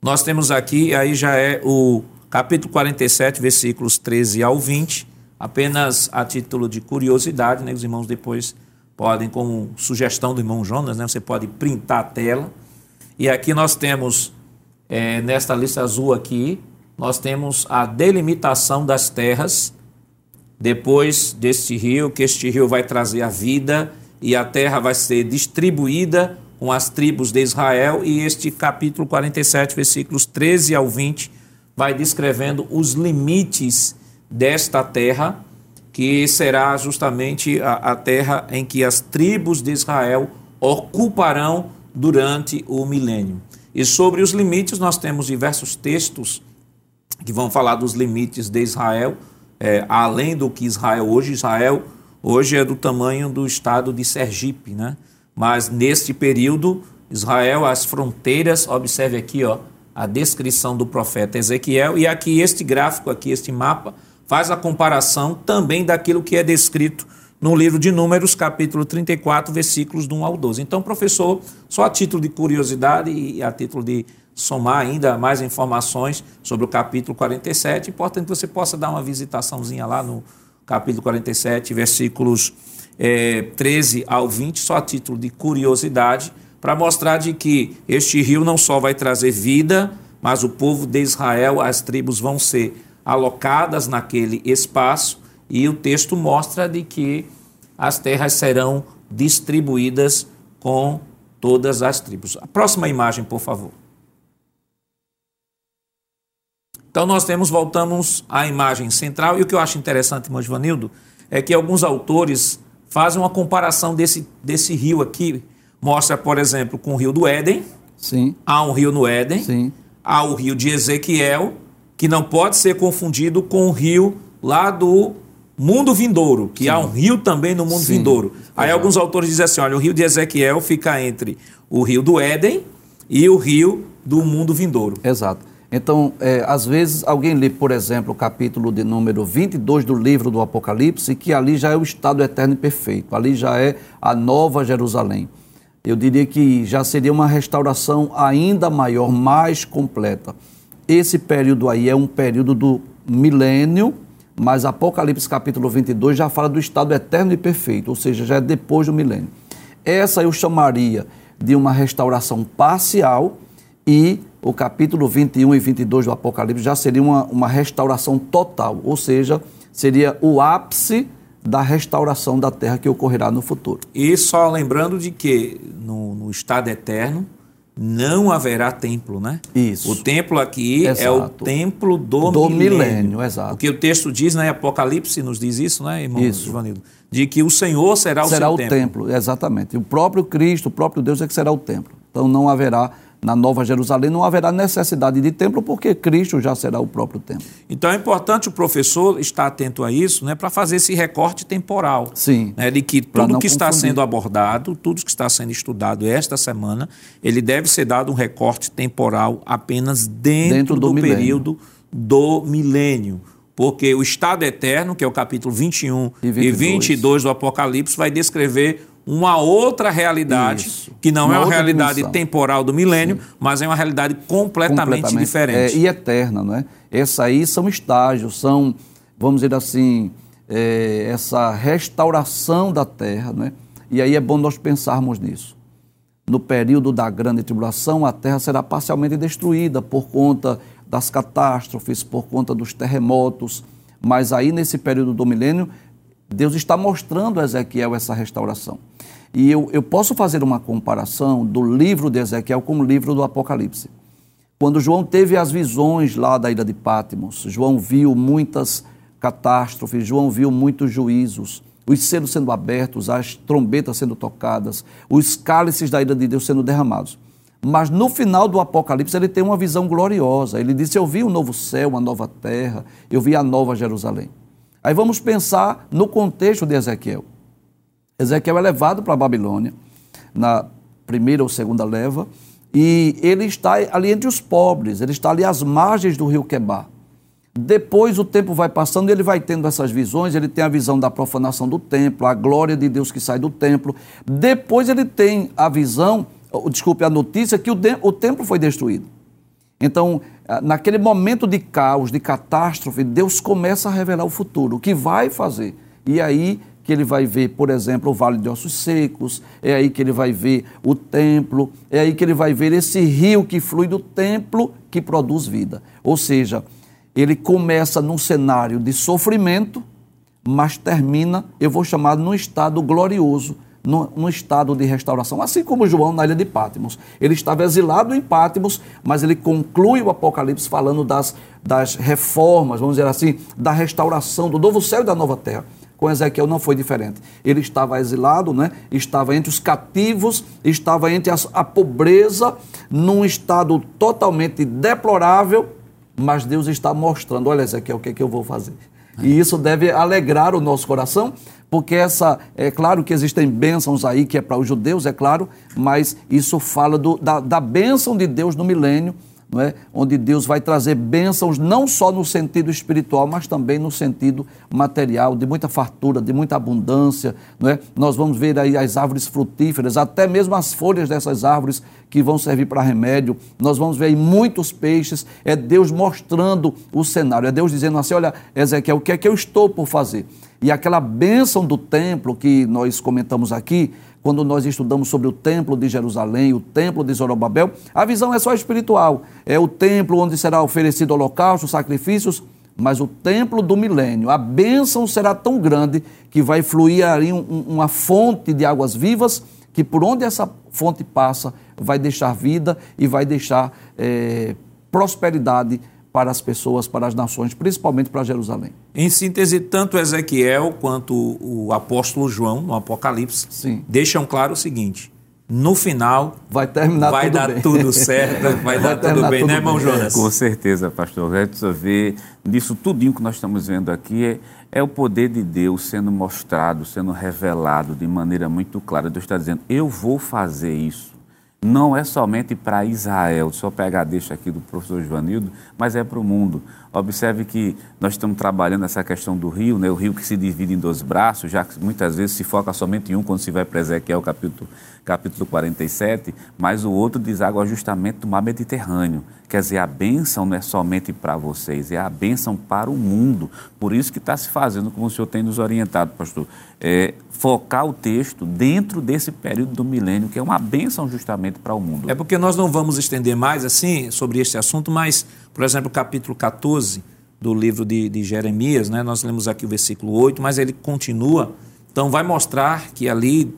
Nós temos aqui, aí já é o capítulo 47, versículos 13 ao 20, apenas a título de curiosidade, né? Os irmãos depois podem, como sugestão do irmão Jonas, né? Você pode printar a tela e aqui nós temos, é, nesta lista azul aqui, nós temos a delimitação das terras, depois deste rio, que este rio vai trazer a vida e a terra vai ser distribuída com as tribos de Israel, e este capítulo 47, versículos 13 ao 20, vai descrevendo os limites desta terra, que será justamente a, a terra em que as tribos de Israel ocuparão durante o milênio. E sobre os limites, nós temos diversos textos que vão falar dos limites de Israel, é, além do que Israel hoje. Israel hoje é do tamanho do estado de Sergipe, né? Mas neste período, Israel, as fronteiras, observe aqui, ó, a descrição do profeta Ezequiel, e aqui este gráfico, aqui este mapa, faz a comparação também daquilo que é descrito no livro de Números, capítulo 34, versículos do 1 ao 12. Então, professor, só a título de curiosidade e a título de somar ainda mais informações sobre o capítulo 47, importante que você possa dar uma visitaçãozinha lá no capítulo 47, versículos é, 13 ao 20, só a título de curiosidade, para mostrar de que este rio não só vai trazer vida, mas o povo de Israel, as tribos vão ser alocadas naquele espaço e o texto mostra de que as terras serão distribuídas com todas as tribos. A próxima imagem, por favor. Então nós temos, voltamos à imagem central, e o que eu acho interessante, irmão Vanildo, é que alguns autores fazem uma comparação desse, desse rio aqui, mostra, por exemplo, com o rio do Éden.
Sim.
Há um rio no Éden.
Sim.
Há o rio de Ezequiel, que não pode ser confundido com o rio lá do mundo vindouro, que Sim. há um rio também no mundo Sim. vindouro. Aí Exato. alguns autores dizem assim: olha, o rio de Ezequiel fica entre o rio do Éden e o rio do mundo vindouro.
Exato. Então, é, às vezes, alguém lê, por exemplo, o capítulo de número 22 do livro do Apocalipse, que ali já é o estado eterno e perfeito, ali já é a nova Jerusalém. Eu diria que já seria uma restauração ainda maior, mais completa. Esse período aí é um período do milênio, mas Apocalipse capítulo 22 já fala do estado eterno e perfeito, ou seja, já é depois do milênio. Essa eu chamaria de uma restauração parcial e o capítulo 21 e 22 do Apocalipse já seria uma, uma restauração total, ou seja, seria o ápice da restauração da terra que ocorrerá no futuro.
E só lembrando de que no, no estado eterno, não haverá templo, né?
Isso.
O templo aqui exato. é o templo do,
do
milênio.
milênio. exato.
Porque o texto diz, né? Apocalipse nos diz isso, né, irmão isso. Givanildo? De que o Senhor será o
será o
templo.
templo, exatamente. O próprio Cristo, o próprio Deus é que será o templo. Então não haverá na Nova Jerusalém não haverá necessidade de templo, porque Cristo já será o próprio templo.
Então é importante o professor estar atento a isso, né, para fazer esse recorte temporal.
Sim.
Né, de que tudo que está sendo abordado, tudo que está sendo estudado esta semana, ele deve ser dado um recorte temporal apenas dentro, dentro do, do período do milênio. Porque o estado eterno, que é o capítulo 21 e 22. e 22 do Apocalipse, vai descrever uma outra realidade,
Isso.
que não
Uma
é uma realidade
dimensão.
temporal do milênio, mas é uma realidade completamente, diferente.
é, e eterna, não é? Essa aí são estágios, são, vamos dizer assim, é, essa restauração da terra, né? E aí é bom nós pensarmos nisso. No período da grande tribulação, a terra será parcialmente destruída por conta das catástrofes, por conta dos terremotos, mas aí nesse período do milênio, Deus está mostrando a Ezequiel essa restauração. E eu, eu posso fazer uma comparação do livro de Ezequiel com o livro do Apocalipse. Quando João teve as visões lá da ilha de Pátimos, João viu muitas catástrofes, João viu muitos juízos, os selos sendo abertos, as trombetas sendo tocadas, os cálices da ira de Deus sendo derramados. Mas no final do Apocalipse ele tem uma visão gloriosa. Ele disse: Eu vi um novo céu, uma nova terra, eu vi a nova Jerusalém. Aí vamos pensar no contexto de Ezequiel. Ezequiel é levado para a Babilônia, na primeira ou segunda leva, e ele está ali entre os pobres, ele está ali às margens do rio Quebar. Depois o tempo vai passando e ele vai tendo essas visões, ele tem a visão da profanação do templo, a glória de Deus que sai do templo. Depois ele tem a visão, desculpe, a notícia que o, o templo foi destruído. Então, ah, naquele momento de caos, de catástrofe, Deus começa a revelar o futuro, o que vai fazer. E aí que ele vai ver, por exemplo, o vale de ossos secos, é aí que ele vai ver o templo, é aí que ele vai ver esse rio que flui do templo que produz vida. Ou seja, ele começa num cenário de sofrimento, mas termina, eu vou chamar, num estado glorioso, num, estado de restauração. Assim como João na ilha de Pátimos. Ele estava exilado em Pátimos, mas ele conclui o Apocalipse falando das, das reformas, vamos dizer assim, da restauração do novo céu e da nova terra. Com Ezequiel não foi diferente. Ele estava exilado, né? estava entre os cativos, estava entre as- a pobreza, num estado totalmente deplorável, mas Deus está mostrando: olha, Ezequiel, o que, é que eu vou fazer? E isso deve alegrar o nosso coração, porque essa, é claro que existem bênçãos aí, que é para os judeus, é claro, mas isso fala do- da, da bênção de Deus no milênio, é? onde Deus vai trazer bênçãos não só no sentido espiritual, mas também no sentido material, de muita fartura, de muita abundância. É? Nós vamos ver aí as árvores frutíferas, até mesmo as folhas dessas árvores que vão servir para remédio. Nós vamos ver aí muitos peixes. É Deus mostrando o cenário, é Deus dizendo assim: olha, Ezequiel, o que é que eu estou por fazer? E aquela bênção do templo que nós comentamos aqui, quando nós estudamos sobre o templo de Jerusalém, o templo de Zorobabel, a visão é só espiritual. É o templo onde será oferecido holocausto, sacrifícios, mas o templo do milênio, a bênção será tão grande que vai fluir ali um- um- uma fonte de águas vivas, que por onde essa fonte passa, vai deixar vida e vai deixar eh, prosperidade para as pessoas, para as nações, principalmente para Jerusalém.
Em síntese, tanto Ezequiel quanto o apóstolo João, no Apocalipse,
Sim.
deixam claro o seguinte: no final
Vai terminar
vai
tudo
dar
bem.
tudo certo, vai, dar tudo bem,
tudo
né, irmão
bem.
Jonas?
Com certeza, pastor. Gente só vê nisso tudinho que nós estamos vendo aqui é, é o poder de Deus sendo mostrado, sendo revelado de maneira muito clara. Deus está dizendo: eu vou fazer isso. Não é somente para Israel, só pegar deixa aqui do professor Joanildo, mas é para o mundo. Observe que nós estamos trabalhando essa questão do rio, né? o rio que se divide em dois braços, já que muitas vezes se foca somente em um quando se vai para Ezequiel capítulo, capítulo 47, mas o outro deságua justamente do mar Mediterrâneo. Quer dizer, a bênção não é somente para vocês, é a bênção para o mundo. Por isso que está se fazendo, como o senhor tem nos orientado, pastor, é, focar o texto dentro desse período do milênio, que é uma bênção justamente para o mundo.
É porque nós não vamos estender mais assim sobre este assunto, mas, por exemplo, capítulo 14 do livro de, de Jeremias, né? nós lemos aqui o versículo 8, mas ele continua. Então, vai mostrar que ali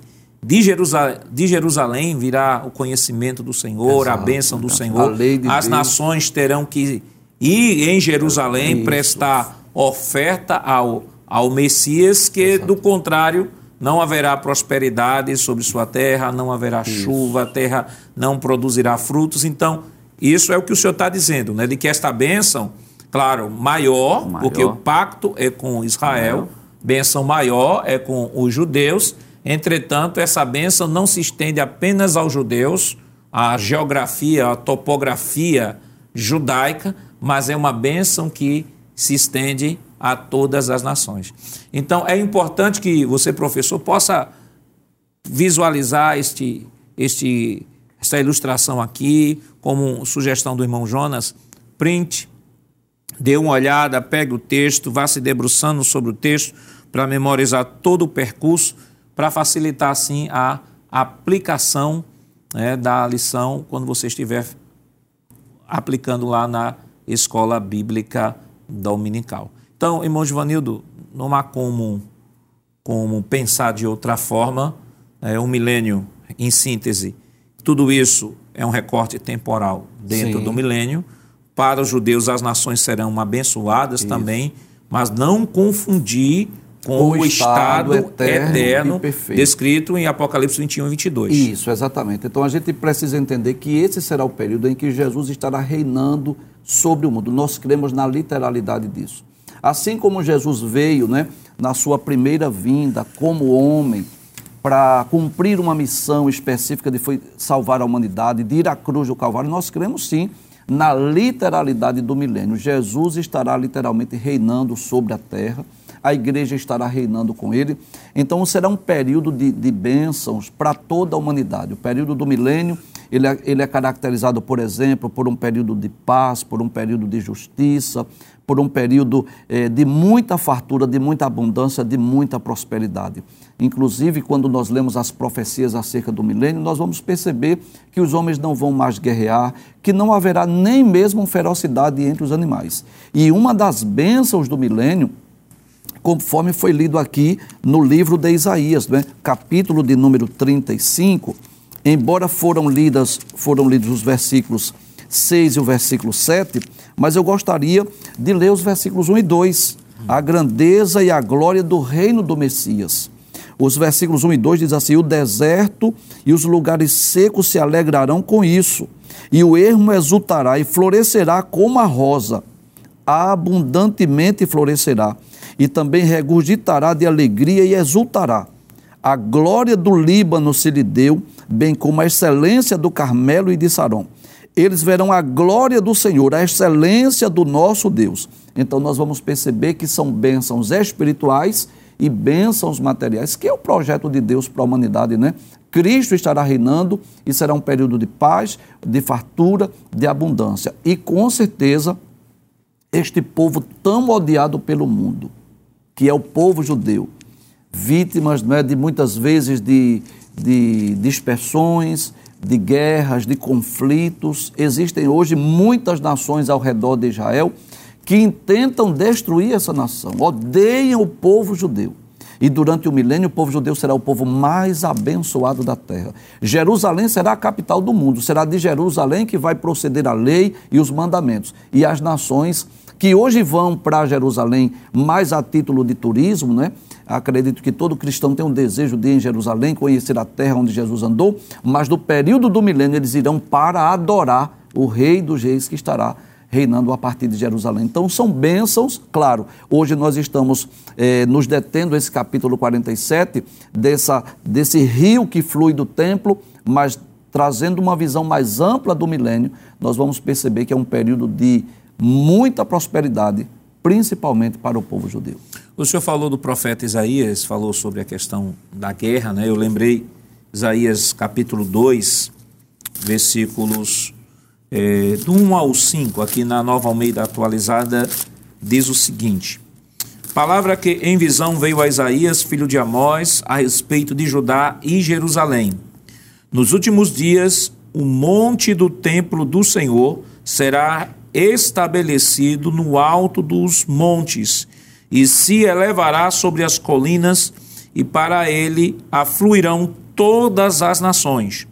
de Jerusalém, de Jerusalém virá o conhecimento do Senhor, a
Exato,
bênção do
exato.
Senhor.
A de
As
Deus.
nações terão que ir em Jerusalém
Isso.
prestar oferta ao, ao Messias, que do contrário não haverá prosperidade sobre sua terra, não haverá chuva, a terra não produzirá frutos. Então, isso é o que o Senhor está dizendo, né? De que esta bênção, claro, maior,
Maior.
porque o pacto é com Israel,
Maior.
bênção maior é com os judeus. Entretanto, essa bênção não se estende apenas aos judeus, a geografia, a topografia judaica, mas é uma bênção que se estende a todas as nações. Então, é importante que você, professor, possa visualizar este, este, esta ilustração aqui, como sugestão do irmão Jonas, print, dê uma olhada, pegue o texto, vá se debruçando sobre o texto para memorizar todo o percurso, para facilitar assim a aplicação né, da lição quando você estiver aplicando lá na escola bíblica dominical. Então, irmão Givanildo, não há como, como pensar de outra forma. É, um milênio, em síntese, tudo isso é um recorte temporal dentro Sim. do milênio. Para os judeus, as nações serão abençoadas isso. também, mas não confundir com o, o estado, estado, eterno, eterno descrito em Apocalipse 21 e 22.
Isso, exatamente. Então a gente precisa entender que esse será o período em que Jesus estará reinando sobre o mundo. Nós cremos na literalidade disso. Assim como Jesus veio, né, na sua primeira vinda como homem, para cumprir uma missão específica de foi salvar a humanidade, de ir à cruz do Calvário, nós cremos sim na literalidade do milênio. Jesus estará literalmente reinando sobre a terra, a igreja estará reinando com ele. Então será um período de, de bênçãos para toda a humanidade. O período do milênio ele é, ele é caracterizado, por exemplo, por um período de paz, por um período de justiça, por um período eh, de muita fartura, de muita abundância, de muita prosperidade. Inclusive, quando nós lemos as profecias acerca do milênio, nós vamos perceber que os homens não vão mais guerrear, que não haverá nem mesmo ferocidade entre os animais. E uma das bênçãos do milênio, conforme foi lido aqui no livro de Isaías, né? capítulo de número 35, embora foram lidas, foram lidos os versículos 6 e o versículo 7, mas eu gostaria de ler os versículos 1 e 2, a grandeza e a glória do reino do Messias. Os versículos 1 e 2 diz assim: O deserto e os lugares secos se alegrarão com isso, e o ermo exultará e florescerá como a rosa, abundantemente florescerá, e também regurgitará de alegria e exultará. A glória do Líbano se lhe deu, bem como a excelência do Carmelo e de Saron. Eles verão a glória do Senhor, a excelência do nosso Deus. Então nós vamos perceber que são bênçãos espirituais e bênçãos materiais, que é o projeto de Deus para a humanidade, né? Cristo estará reinando e será um período de paz, de fartura, de abundância. E com certeza, este povo tão odiado pelo mundo, que é o povo judeu, vítimas né, de muitas vezes de, de dispersões, de guerras, de conflitos. Existem hoje muitas nações ao redor de Israel que intentam destruir essa nação, odeiam o povo judeu. E durante o milênio, o povo judeu será o povo mais abençoado da terra. Jerusalém será a capital do mundo, será de Jerusalém que vai proceder a lei e os mandamentos. E as nações que hoje vão para Jerusalém mais a título de turismo, né? Acredito que todo cristão tem um desejo de ir em Jerusalém, conhecer a terra onde Jesus andou, mas no período do milênio eles irão para adorar o Rei dos Reis que estará reinando a partir de Jerusalém. Então são bênçãos, claro. Hoje nós estamos eh, nos detendo esse capítulo 47 dessa, desse rio que flui do templo, mas trazendo uma visão mais ampla do milênio, nós vamos perceber que é um período de muita prosperidade, principalmente para o povo judeu.
O senhor falou do profeta Isaías, falou sobre a questão da guerra, né? Eu lembrei Isaías capítulo 2, versículos é, do 1 ao 5, aqui na Nova Almeida atualizada, diz o seguinte: Palavra que em visão veio a Isaías, filho de Amós, a respeito de Judá e Jerusalém. Nos últimos dias, o monte do templo do Senhor será estabelecido no alto dos montes e se elevará sobre as colinas, e para ele afluirão todas as nações.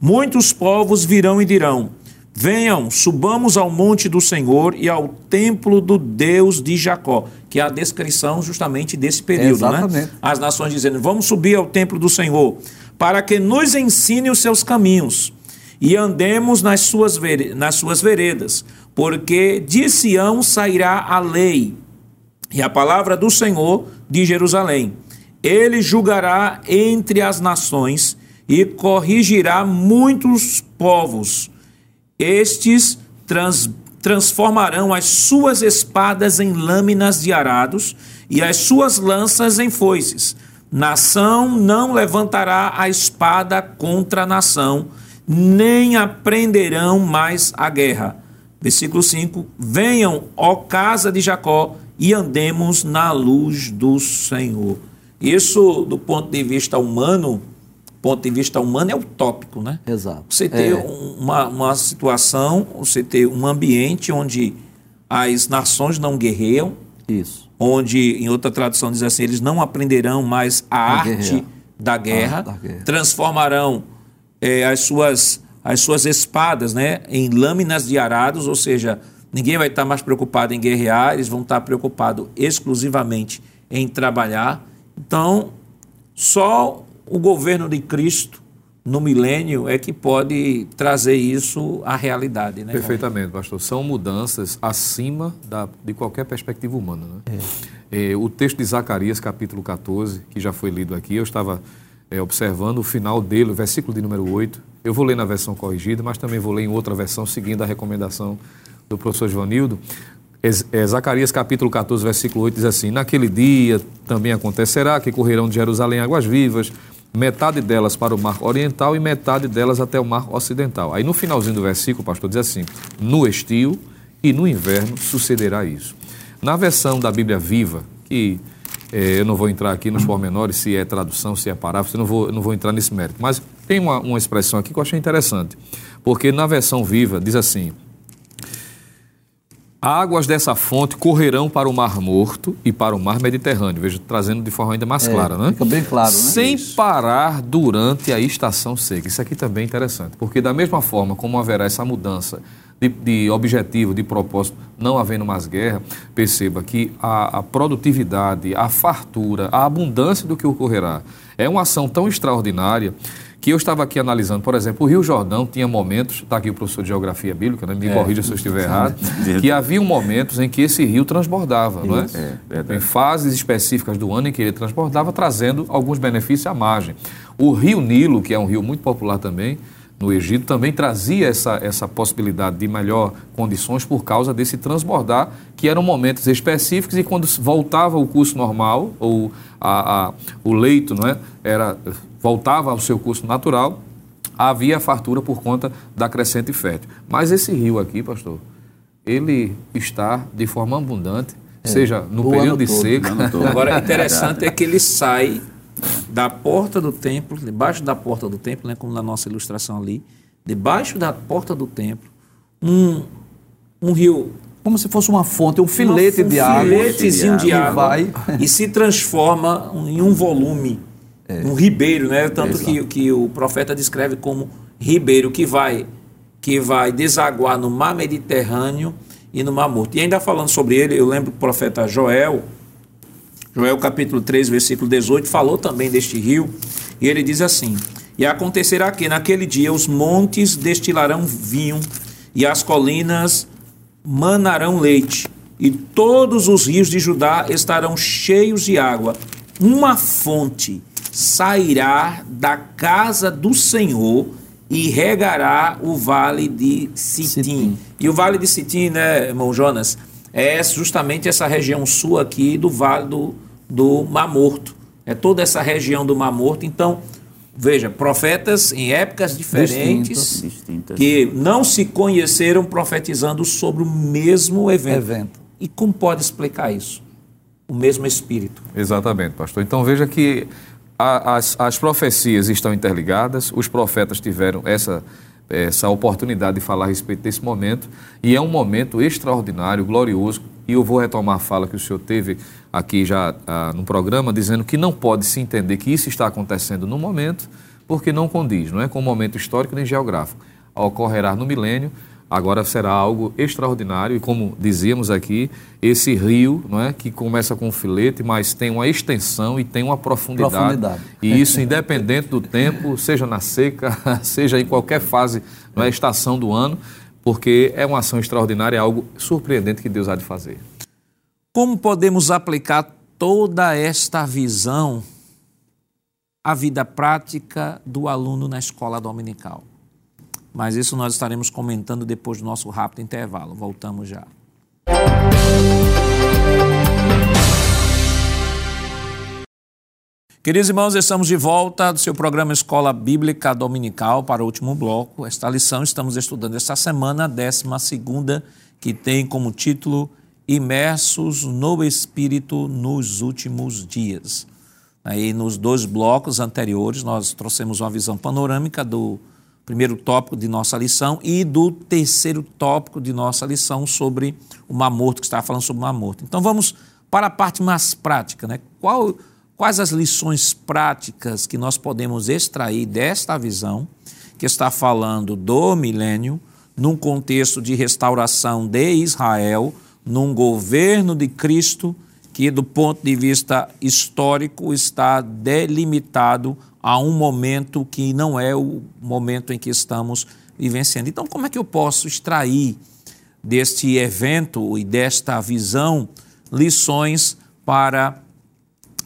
Muitos povos virão e dirão: Venham, subamos ao monte do Senhor e ao templo do Deus de Jacó, que é a descrição justamente desse período, né? Exatamente. né? As nações dizendo: Vamos subir ao templo do Senhor, para que nos ensine os seus caminhos e andemos nas suas, nas suas veredas, porque de Sião sairá a lei e a palavra do Senhor de Jerusalém. Ele julgará entre as nações e corrigirá muitos povos estes trans, transformarão as suas espadas em lâminas de arados e as suas lanças em foices. Nação não levantará a espada contra a nação, nem aprenderão mais a guerra. Versículo 5: Venham, ó casa de Jacó, e andemos na luz do Senhor. Isso, do ponto de vista humano, ponto de vista humano, é utópico, né?
Exato.
Você ter
É.
uma, uma situação, você ter um ambiente onde as nações não guerreiam,
Isso.
onde, em outra tradução, diz assim: eles não aprenderão mais a
A
arte
guerrear.
da guerra,
Ah, da guerra.
transformarão eh, as, suas, as suas espadas né, em lâminas de arados, ou seja, ninguém vai estar mais preocupado em guerrear, eles vão estar preocupados exclusivamente em trabalhar. Então, só o governo de Cristo no milênio é que pode trazer isso à realidade. Né?
Perfeitamente, pastor. São mudanças acima da, de qualquer perspectiva humana. Né? É, o texto de Zacarias, capítulo 14, que já foi lido aqui, eu estava é, observando o final dele, o versículo de número 8. Eu vou ler na versão corrigida, mas também vou ler em outra versão, seguindo a recomendação do professor Joanildo. Es- é, Zacarias capítulo 14, versículo 8 diz assim: Naquele dia também acontecerá que correrão de Jerusalém águas vivas, metade delas para o mar oriental e metade delas até o mar ocidental. Aí no finalzinho do versículo, o pastor diz assim: No estio e no inverno sucederá isso. Na versão da Bíblia Viva, que eh, eu não vou entrar aqui nos pormenores, se é tradução, se é paráfrase, eu não vou, eu não vou entrar nesse mérito. Mas tem uma, uma expressão aqui que eu achei interessante, porque na versão viva diz assim: Águas dessa fonte correrão para o Mar Morto e para o Mar Mediterrâneo. Veja, trazendo de forma ainda mais clara, né?
fica bem claro, né?
Sem parar durante a estação seca. Isso aqui também é interessante, porque da mesma forma como haverá essa mudança de, de objetivo, de propósito, não havendo mais guerra, perceba que a, a produtividade, a fartura, a abundância do que ocorrerá é uma ação tão extraordinária que eu estava aqui analisando, por exemplo, o Rio Jordão tinha momentos, está aqui o professor de Geografia Bíblica, né? me corrija se eu estiver errado, que haviam momentos em que esse rio transbordava, não é? em fases específicas do ano em que ele transbordava, trazendo alguns benefícios à margem. O rio Nilo, que é um rio muito popular também, no Egito, também trazia essa, essa possibilidade de melhor condições por causa desse transbordar, que eram momentos específicos e quando voltava o curso normal, ou a, a- o leito não é? Era, voltava ao seu curso natural, havia fartura por conta da crescente fértil. Mas esse rio aqui, pastor, ele está de forma abundante, seja no período de
todo,
seca.
Agora, interessante é que ele sai da porta do templo, debaixo da porta do templo, né, como na nossa ilustração ali, debaixo da porta do templo, um, um rio,
Como se fosse uma fonte, um filete
um
de água.
filetezinho de
que
água,
vai.
e se transforma em um volume, um ribeiro, né? Tanto que, que o profeta descreve como ribeiro que vai que vai desaguar no mar Mediterrâneo e no mar Morto. E ainda falando sobre ele, eu lembro que o profeta Joel, Joel capítulo 3, versículo 18, falou também deste rio, e ele diz assim: E acontecerá que naquele dia os montes destilarão vinho, e as colinas manarão leite, e todos os rios de Judá estarão cheios de água. Uma fonte sairá da casa do Senhor e regará o vale de Sitim.
Sitim.
E o vale de Sitim, né, irmão Jonas, é justamente essa região sul aqui do vale do, do Mar Morto. É toda essa região do Mar Morto. Então, veja, profetas em épocas diferentes
Distintas.
que não se conheceram profetizando sobre o mesmo evento.
Evento.
E como pode explicar isso? O mesmo Espírito.
Exatamente, pastor. Então veja que a- as, as profecias estão interligadas, os profetas tiveram essa, essa oportunidade de falar a respeito desse momento, e é um momento extraordinário, glorioso, e eu vou retomar a fala que o senhor teve aqui já ah, no programa, dizendo que não pode se entender que isso está acontecendo no momento, porque não condiz, não é com o momento histórico nem geográfico. Ocorrerá no milênio, agora será algo extraordinário e como dizíamos aqui, esse rio, não é, que começa com um filete, mas tem uma extensão e tem uma profundidade.
Profundidade.
E isso independente do tempo, seja na seca, seja em qualquer fase, não é estação do ano, porque é uma ação extraordinária, é algo surpreendente que Deus há de fazer.
Como podemos aplicar toda esta visão à vida prática do aluno na escola dominical? Mas isso nós estaremos comentando depois do nosso rápido intervalo. Voltamos já. Queridos irmãos, estamos de volta do seu programa Escola Bíblica Dominical para o último bloco. Esta lição estamos estudando esta semana, a décima segunda, que tem como título Imersos no Espírito nos últimos dias. Aí nos dois blocos anteriores nós trouxemos uma visão panorâmica do primeiro tópico de nossa lição e do terceiro tópico de nossa lição sobre o mar morto, que estava falando sobre o mar morto. Então vamos para a parte mais prática, né? Qual Quais as lições práticas que nós podemos extrair desta visão que está falando do milênio, num contexto de restauração de Israel, num governo de Cristo que, do ponto de vista histórico, está delimitado a um momento que não é o momento em que estamos vivenciando. Então, como é que eu posso extrair deste evento e desta visão lições para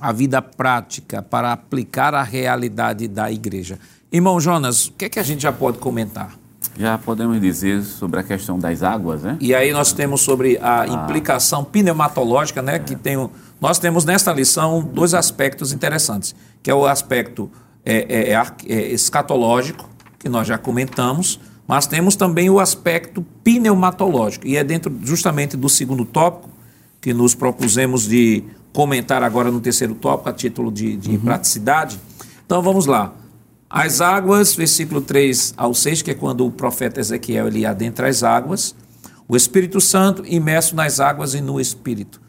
a vida prática, para aplicar a realidade da igreja. Irmão Jonas, o que é que a gente já pode comentar?
Já podemos dizer sobre a questão das águas, né?
E aí nós temos sobre a ah. implicação pneumatológica, né? É. Que tem, nós temos nesta lição dois aspectos interessantes, que é o aspecto é, é, é, é escatológico, que nós já comentamos, mas temos também o aspecto pneumatológico, e é dentro justamente do segundo tópico que nos propusemos de comentar agora no terceiro tópico, a título de, de uhum. praticidade. Então vamos lá. As águas, versículo 3 ao 6, que é quando o profeta Ezequiel ele adentra as águas. O Espírito Santo imerso nas águas e no Espírito.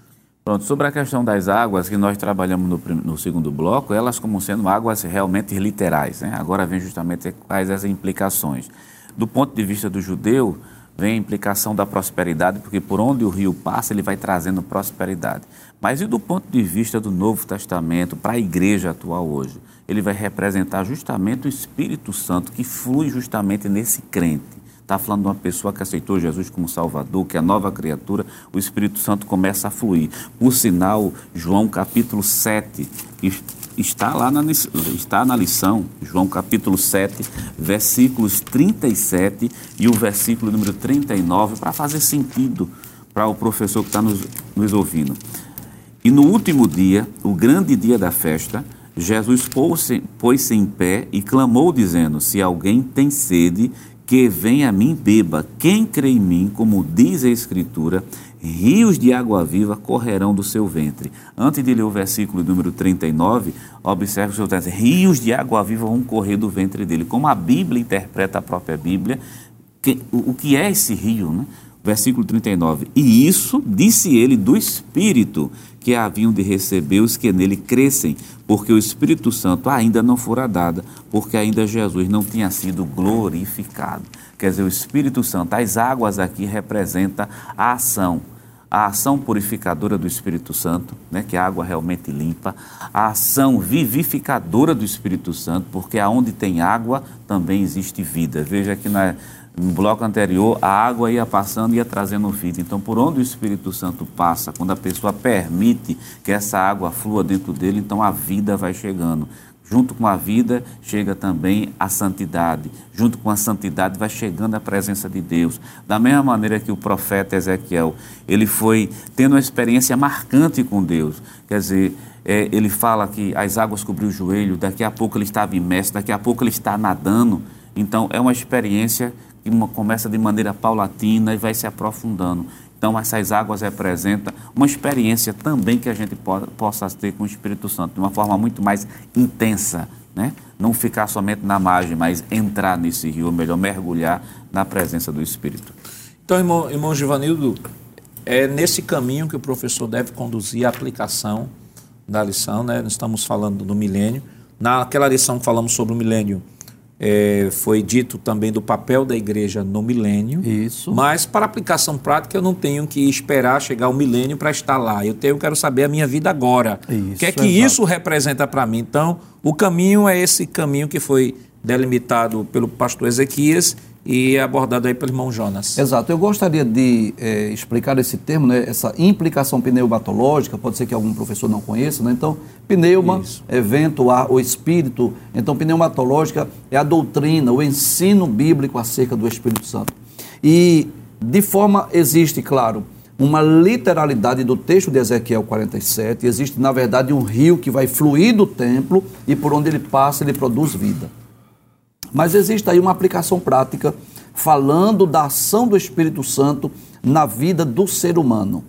Pronto, sobre a questão das águas que nós trabalhamos no, no segundo bloco, elas como sendo águas realmente literais. Né? Agora vem justamente quais as implicações. Do ponto de vista do judeu, vem a implicação da prosperidade, porque por onde o rio passa, ele vai trazendo prosperidade. Mas e do ponto de vista do Novo Testamento, para a igreja atual hoje? Ele vai representar justamente o Espírito Santo que flui justamente nesse crente. Está falando de uma pessoa que aceitou Jesus como Salvador, que é nova criatura, o Espírito Santo começa a fluir. Por sinal, João capítulo 7, está lá na, está na lição, João capítulo 7, versículos 37 e o versículo número 39, para fazer sentido para o professor que está nos, nos ouvindo. E no último dia, o grande dia da festa, Jesus pôs-se pôs em pé e clamou, dizendo: Se alguém tem sede, que venha a mim beba. Quem crê em mim, como diz a Escritura, rios de água viva correrão do seu ventre. Antes de ler o versículo número 39, observe o seu texto: rios de água viva vão correr do ventre dele. Como a Bíblia interpreta a própria Bíblia, que, o, o que é esse rio, né? Versículo 39. E isso disse ele do Espírito que haviam de receber os que nele crescem, porque o Espírito Santo ainda não fora dado, porque ainda Jesus não tinha sido glorificado. Quer dizer, o Espírito Santo, as águas aqui representam a ação, a ação purificadora do Espírito Santo, né, que a água realmente limpa, a ação vivificadora do Espírito Santo, porque aonde tem água também existe vida. Veja que na no bloco anterior, a água ia passando e ia trazendo vida. Então, por onde o Espírito Santo passa, quando a pessoa permite que essa água flua dentro dele, então a vida vai chegando. Junto com a vida chega também a santidade. Junto com a santidade vai chegando a presença de Deus. Da mesma maneira que o profeta Ezequiel, ele foi tendo uma experiência marcante com Deus. Quer dizer, é, ele fala que as águas cobriu o joelho, daqui a pouco ele estava imerso, daqui a pouco ele está nadando. Então é uma experiência que começa de maneira paulatina e vai se aprofundando. Então, essas águas representam uma experiência também que a gente po possa ter com o Espírito Santo, de uma forma muito mais intensa. Né? Não ficar somente na margem, mas entrar nesse rio, ou melhor, mergulhar na presença do Espírito.
Então, irmão, irmão Givanildo, é nesse caminho que o professor deve conduzir a aplicação da lição. Né? Nós estamos falando do milênio. Naquela lição que falamos sobre o milênio, é, foi dito também do papel da igreja no milênio.
Isso.
Mas para aplicação prática eu não tenho que esperar chegar o milênio para estar lá. Eu tenho, quero saber a minha vida agora. Isso, o que é que exato. isso representa para mim? Então, o caminho é esse caminho que foi delimitado pelo pastor Ezequias e abordado aí pelo irmão Jonas.
Exato. Eu gostaria de é, explicar esse termo, né, essa implicação pneumatológica, pode ser que algum professor não conheça, né? Então, pneuma, Isso. evento, ar, o espírito. Então, pneumatológica é a doutrina, o ensino bíblico acerca do Espírito Santo. E, de forma, existe, claro, uma literalidade do texto de Ezequiel 47. Existe, na verdade, um rio que vai fluir do templo e por onde ele passa, ele produz vida. Mas existe aí uma aplicação prática falando da ação do Espírito Santo na vida do ser humano.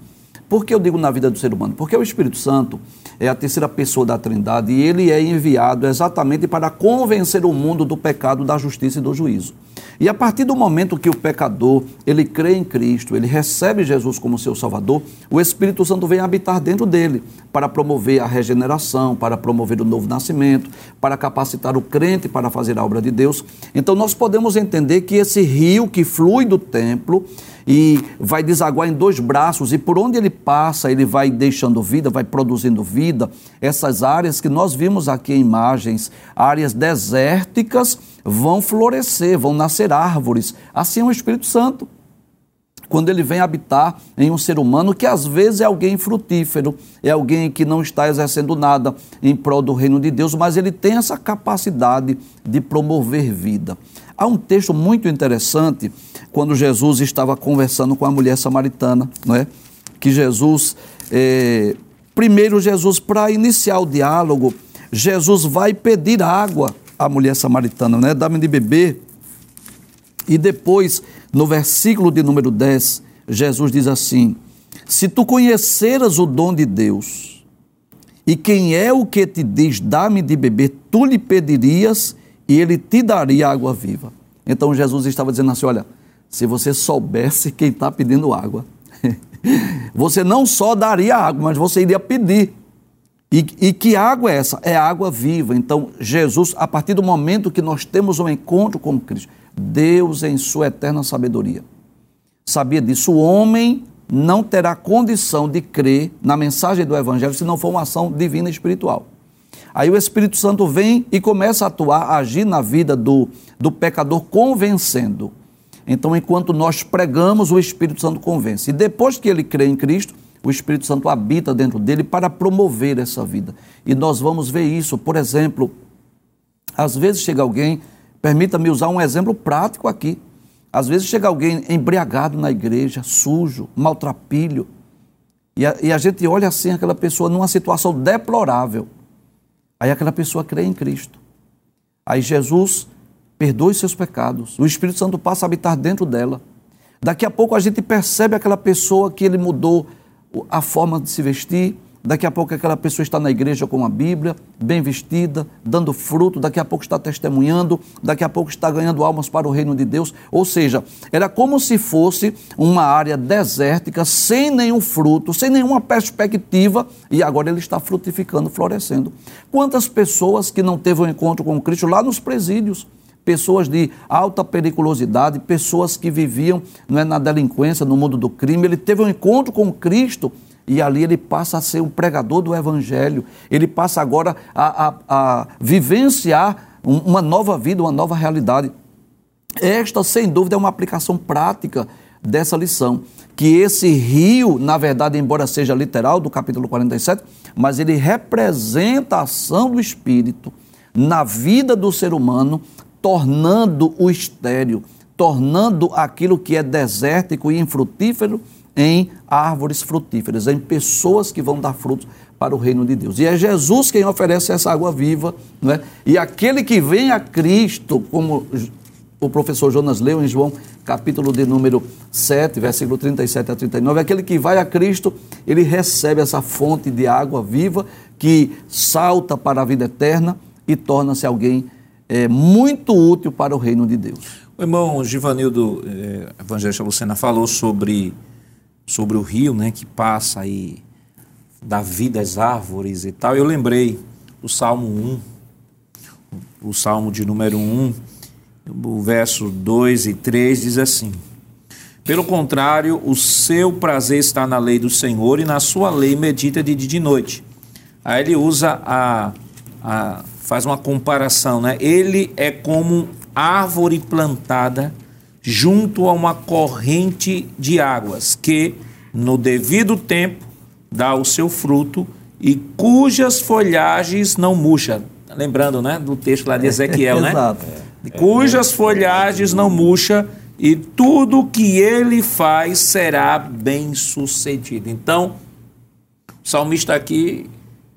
Por que eu digo na vida do ser humano? Porque o Espírito Santo é a terceira pessoa da Trindade e ele é enviado exatamente para convencer o mundo do pecado, da justiça e do juízo. E a partir do momento que o pecador, ele crê em Cristo, ele recebe Jesus como seu Salvador, o Espírito Santo vem habitar dentro dele para promover a regeneração, para promover o novo nascimento, para capacitar o crente para fazer a obra de Deus. Então nós podemos entender que esse rio que flui do templo, e vai desaguar em dois braços, e por onde ele passa, ele vai deixando vida, vai produzindo vida. Essas áreas que nós vimos aqui em imagens, áreas desérticas, vão florescer, vão nascer árvores. Assim é o Espírito Santo. Quando ele vem habitar em um ser humano que às vezes é alguém frutífero, é alguém que não está exercendo nada em prol do reino de Deus, mas ele tem essa capacidade de promover vida. Há um texto muito interessante quando Jesus estava conversando com a mulher samaritana, não é? Que Jesus, é, primeiro Jesus, para iniciar o diálogo, Jesus vai pedir água à mulher samaritana, né? Dá-me de beber. E depois, no versículo de número 10, Jesus diz assim: Se tu conheceras o dom de Deus, e quem é o que te diz, dá-me de beber, tu lhe pedirias e ele te daria água viva. Então Jesus estava dizendo assim: Olha, se você soubesse quem está pedindo água, você não só daria água, mas você iria pedir. E, e, que água é essa? É água viva. Então, Jesus, a partir do momento que nós temos um encontro com Cristo, Deus, em sua eterna sabedoria, sabia disso. O homem não terá condição de crer na mensagem do Evangelho se não for uma ação divina e espiritual. Aí o Espírito Santo vem e começa a atuar, a agir na vida do, do pecador, convencendo. Então, enquanto nós pregamos, o Espírito Santo convence. E depois que ele crê em Cristo, o Espírito Santo habita dentro dele para promover essa vida. E nós vamos ver isso. Por exemplo, às vezes chega alguém, permita-me usar um exemplo prático aqui. Às vezes chega alguém embriagado na igreja, sujo, maltrapilho. E a, e a gente olha assim aquela pessoa numa situação deplorável. Aí aquela pessoa crê em Cristo. Aí Jesus perdoe seus pecados. O Espírito Santo passa a habitar dentro dela. Daqui a pouco a gente percebe aquela pessoa que ele mudou a forma de se vestir, Daqui a pouco aquela pessoa está na igreja com a Bíblia, bem vestida, dando fruto, daqui a pouco está testemunhando, daqui a pouco está ganhando almas para o reino de Deus. Ou seja, era como se fosse uma área desértica, sem nenhum fruto, sem nenhuma perspectiva, e agora ele está frutificando, florescendo. Quantas pessoas que não teve um encontro com Cristo lá nos presídios? Pessoas de alta periculosidade, pessoas que viviam não é, na delinquência, no mundo do crime. Ele teve um encontro com Cristo e ali ele passa a ser um pregador do Evangelho, ele passa agora a, a, a vivenciar uma nova vida, uma nova realidade. Esta, sem dúvida, é uma aplicação prática dessa lição. Que esse rio, na verdade, embora seja literal do capítulo 47, mas ele representa a ação do Espírito na vida do ser humano, tornando o estéreo, tornando aquilo que é desértico e infrutífero em árvores frutíferas, em pessoas que vão dar frutos para o reino de Deus. E é Jesus quem oferece essa água viva, não é? E aquele que vem a Cristo, como o professor Jonas leu em João, capítulo de número 7, versículo 37 a 39, aquele que vai a Cristo, ele recebe essa fonte de água viva que salta para a vida eterna e torna-se alguém é, muito útil para o reino de Deus.
O irmão Givanildo é, Evangelista Lucena falou sobre sobre o rio, né, que passa aí da vida às árvores e tal. Eu lembrei do Salmo 1, o Salmo de número 1, o verso 2 e 3 diz assim: Pelo contrário, o seu prazer está na lei do Senhor e na sua lei medita de dia e de noite. Aí ele usa a, a faz uma comparação, né? Ele é como árvore plantada junto a uma corrente de águas, que no devido tempo dá o seu fruto e cujas folhagens não murcham. Lembrando, né, do texto lá de Ezequiel, né?
Exato.
Cujas folhagens não murcham e tudo que ele faz será bem sucedido. Então, o salmista aqui,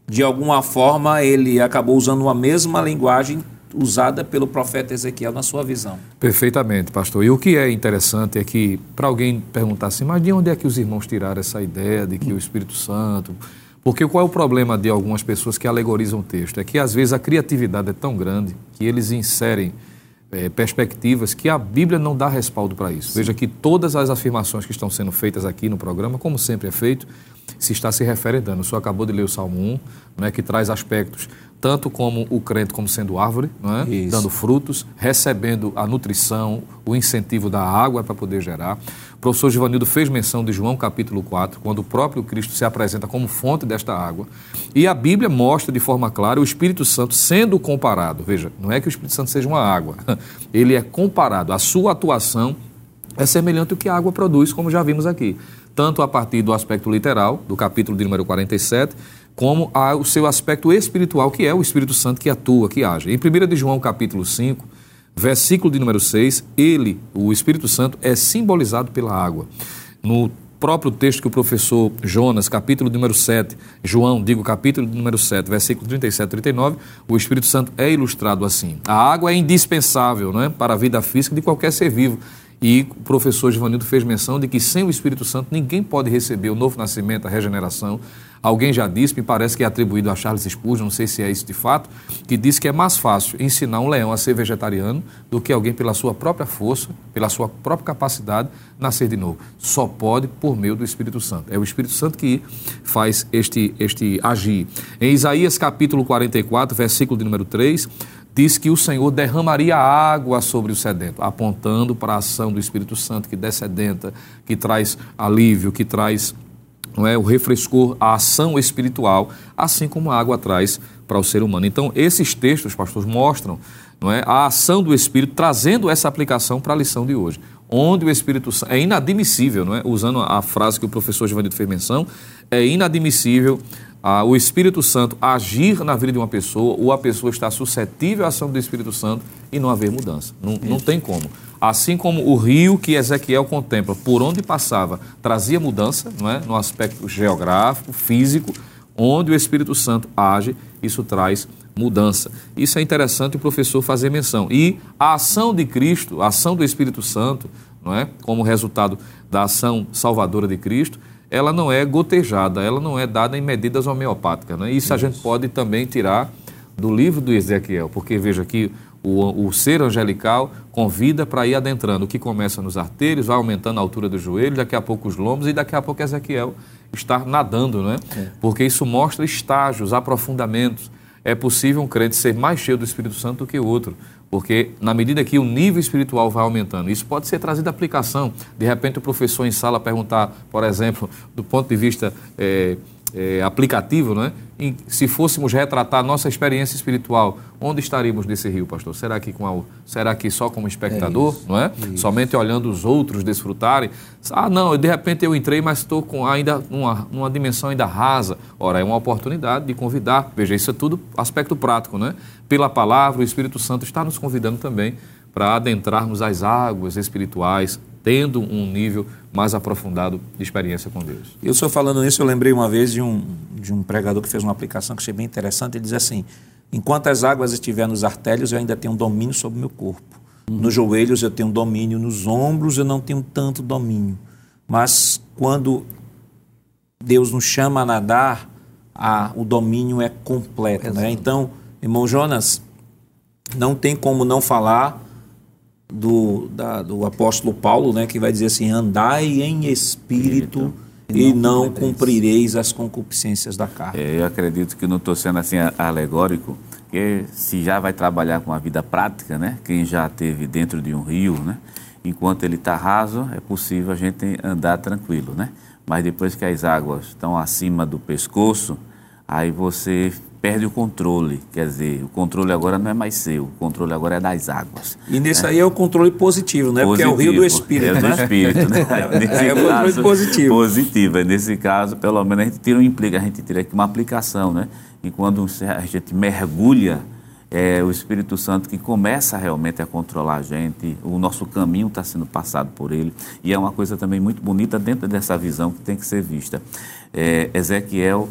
de alguma forma, ele acabou usando uma mesma linguagem usada pelo profeta Ezequiel na sua visão.
Perfeitamente, pastor. E o que é interessante é que, para alguém perguntar assim, mas de onde é que os irmãos tiraram essa ideia de que o Espírito Santo. Porque qual é o problema de algumas pessoas que alegorizam o texto? É que às vezes a criatividade é tão grande que eles inserem é, perspectivas que a Bíblia não dá respaldo para isso. Sim. Veja que todas as afirmações que estão sendo feitas aqui no programa, como sempre é feito, se está se referendando. O senhor acabou de ler o Salmo 1, né, que traz aspectos tanto como o crente como sendo árvore, é? dando frutos, recebendo a nutrição, o incentivo da água para poder gerar. O professor Givanildo fez menção de João capítulo 4, quando o próprio Cristo se apresenta como fonte desta água. E a Bíblia mostra de forma clara o Espírito Santo sendo comparado. Veja, não é que o Espírito Santo seja uma água, ele é comparado. A sua atuação é semelhante ao que a água produz, como já vimos aqui tanto a partir do aspecto literal, do capítulo de número 47, como o seu aspecto espiritual, que é o Espírito Santo que atua, que age. Em 1 de João, capítulo 5, versículo de número 6, ele, o Espírito Santo, é simbolizado pela água. No próprio texto que o professor Jonas, capítulo número 7, João, digo capítulo número 7, versículo 37 e 39, o Espírito Santo é ilustrado assim. A água é indispensável não é, para a vida física de qualquer ser vivo. E o professor Givanildo fez menção de que sem o Espírito Santo ninguém pode receber o novo nascimento, a regeneração. Alguém já disse, me parece que é atribuído a Charles Spurgeon, não sei se é isso de fato, que disse que é mais fácil ensinar um leão a ser vegetariano do que alguém pela sua própria força, pela sua própria capacidade, nascer de novo. Só pode por meio do Espírito Santo. É o Espírito Santo que faz este, este agir. Em Isaías capítulo 44, versículo de número 3, diz que o Senhor derramaria água sobre o sedento, apontando para a ação do Espírito Santo que descedenta, que traz alívio, que traz não é, o refrescor, a ação espiritual, assim como a água traz para o ser humano. Então, esses textos, pastores, mostram não é, a ação do Espírito trazendo essa aplicação para a lição de hoje. Onde o Espírito Santo. É inadmissível, não é? usando a frase que o professor Giovanni fez menção, é inadmissível ah, o Espírito Santo agir na vida de uma pessoa ou a pessoa estar suscetível à ação do Espírito Santo e não haver mudança. Não, não tem como. Assim como o rio que Ezequiel contempla, por onde passava, trazia mudança, não é? no aspecto geográfico, físico, onde o Espírito Santo age, isso traz mudança. Isso é interessante o professor fazer menção. E a ação de Cristo, a ação do Espírito Santo, não é? como resultado da ação salvadora de Cristo, ela não é gotejada, ela não é dada em medidas homeopáticas. Né? Isso, Isso. a gente pode também tirar do livro do Ezequiel, porque veja que o, o ser angelical convida para ir adentrando, o que começa nos artérios, vai aumentando a altura do joelho, daqui a pouco os lombos e daqui a pouco Ezequiel está nadando, né? É. Porque isso mostra estágios, aprofundamentos. É possível um crente ser mais cheio do Espírito Santo do que o outro. Porque na medida que o nível espiritual vai aumentando, isso pode ser trazido à aplicação. De repente o professor em sala perguntar, por exemplo, do ponto de vista é, é, aplicativo, né? Em, se fôssemos retratar nossa experiência espiritual, onde estaríamos nesse rio, pastor? Será que, com a, será que só como espectador, é não é? Isso. Somente olhando os outros desfrutarem? Ah, não, de repente eu entrei, mas estou com ainda numa, numa dimensão ainda rasa. Ora, é uma oportunidade de convidar. Veja, isso é tudo aspecto prático, né? Pela palavra, o Espírito Santo está nos convidando também para adentrarmos as águas espirituais, tendo um nível mais aprofundado de experiência com Deus.
E o senhor falando nisso, eu lembrei uma vez de um, de um pregador que fez uma aplicação que achei bem interessante. Ele diz assim: enquanto as águas estiverem nos artérios, eu ainda tenho um domínio sobre o meu corpo. Uhum. Nos joelhos eu tenho domínio, nos ombros eu não tenho tanto domínio. Mas quando Deus nos chama a nadar, a, o domínio é completo. Né? Então, irmão Jonas, não tem como não falar do, da, do apóstolo Paulo, né, que vai dizer assim: andai em espírito. E não, cumprireis as concupiscências da carne.
É, eu acredito que não estou sendo assim alegórico, que se já vai trabalhar com a vida prática, né? Quem já teve dentro de um rio, né? Enquanto ele está raso, é possível a gente andar tranquilo, né? Mas depois que as águas estão acima do pescoço, aí você perde o controle. Quer dizer, o controle agora não é mais seu, o controle agora é das águas.
E nesse né? aí é o controle positivo, né? Positivo, Porque é o rio do espírito. É
do
né?
espírito, né?
Nesse é o controle positivo.
Positivo. Nesse caso, pelo menos a gente tira um implica, a gente tira aqui uma aplicação, né? E quando a gente mergulha é o Espírito Santo que começa realmente a controlar a gente, o nosso caminho está sendo passado por ele, e é uma coisa também muito bonita dentro dessa visão que tem que ser vista. É, Ezequiel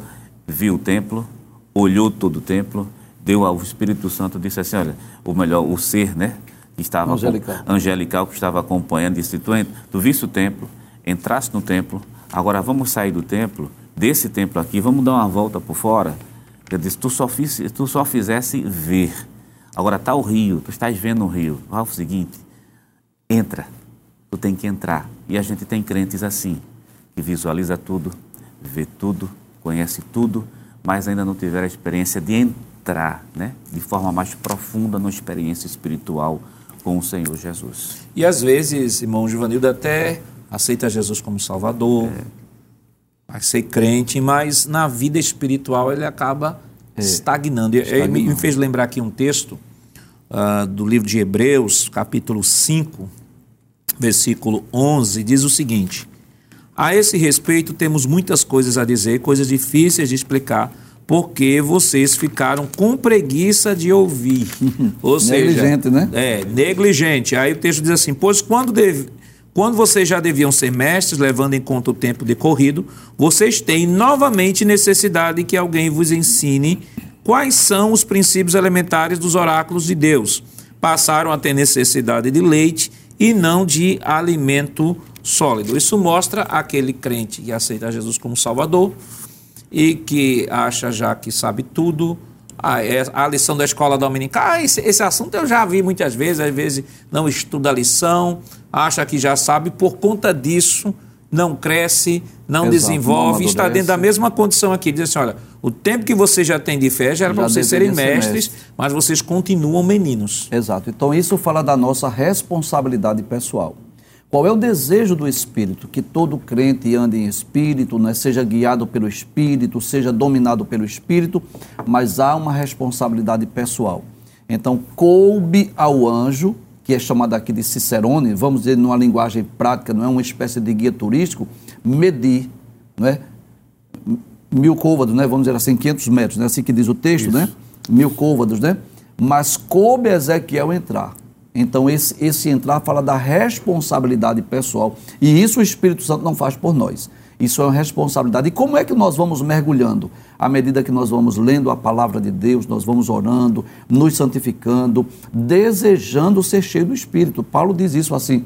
viu o templo, olhou todo o templo, deu ao Espírito Santo, disse assim, olha, o melhor, o ser, né, que estava
Angelical.
angelical que estava acompanhando, disse, tu, tu viste o templo, entraste no templo, agora vamos sair do templo, desse templo aqui, vamos dar uma volta por fora. Eu disse, tu só, fiz, tu só fizesse ver. Agora está o rio, tu estás vendo o rio. Fala o seguinte, entra, tu tem que entrar. E a gente tem crentes assim, que visualiza tudo, vê tudo, conhece tudo, mas ainda não tiveram a experiência de entrar, né? De forma mais profunda na experiência espiritual com o Senhor Jesus.
E às vezes, irmão Givanildo até aceita Jesus como Salvador, vai ser crente, mas na vida espiritual ele acaba estagnando. E- e me, fez lembrar aqui um texto ah, do livro de Hebreus, capítulo 5, versículo 11, diz o seguinte: A esse respeito temos muitas coisas a dizer, coisas difíceis de explicar, porque vocês ficaram com preguiça de ouvir. Ou seja,
Negligente, né?
é, negligente. Aí o texto diz assim: Pois quando, deve- quando vocês já deviam ser mestres, levando em conta o tempo decorrido, vocês têm novamente necessidade que alguém vos ensine quais são os princípios elementares dos oráculos de Deus. Passaram a ter necessidade de leite e não de alimento sólido. Isso mostra aquele crente que aceita Jesus como Salvador e que acha já que sabe tudo. Ah, é a lição da escola dominical, ah, esse, esse assunto eu já vi muitas vezes, às vezes não estuda a lição, acha que já sabe, por conta disso não cresce, não
Exato,
desenvolve,
não
está dentro da mesma condição aqui. Diz assim, olha, o tempo que você já tem de fé já era para vocês serem mestres,
mestre.
mas vocês continuam meninos.
Exato. Então isso fala da nossa responsabilidade pessoal. Qual é o desejo do Espírito? Que todo crente ande em Espírito, né? seja guiado pelo Espírito, seja dominado pelo Espírito, mas há uma responsabilidade pessoal. Então, coube ao anjo, que é chamado aqui de Cicerone, vamos dizer numa linguagem prática, não é uma espécie de guia turístico, medir, não é? mil côvados, né? Vamos dizer assim, 500 metros, né? Assim que diz o texto, né? Mil côvados, né? Mas coube a Ezequiel entrar. Então, esse, esse entrar fala da responsabilidade pessoal. E isso o Espírito Santo não faz por nós. Isso é uma responsabilidade. E como é que nós vamos mergulhando? À medida que nós vamos lendo a palavra de Deus, nós vamos orando, nos santificando, desejando ser cheio do Espírito. Paulo diz isso assim,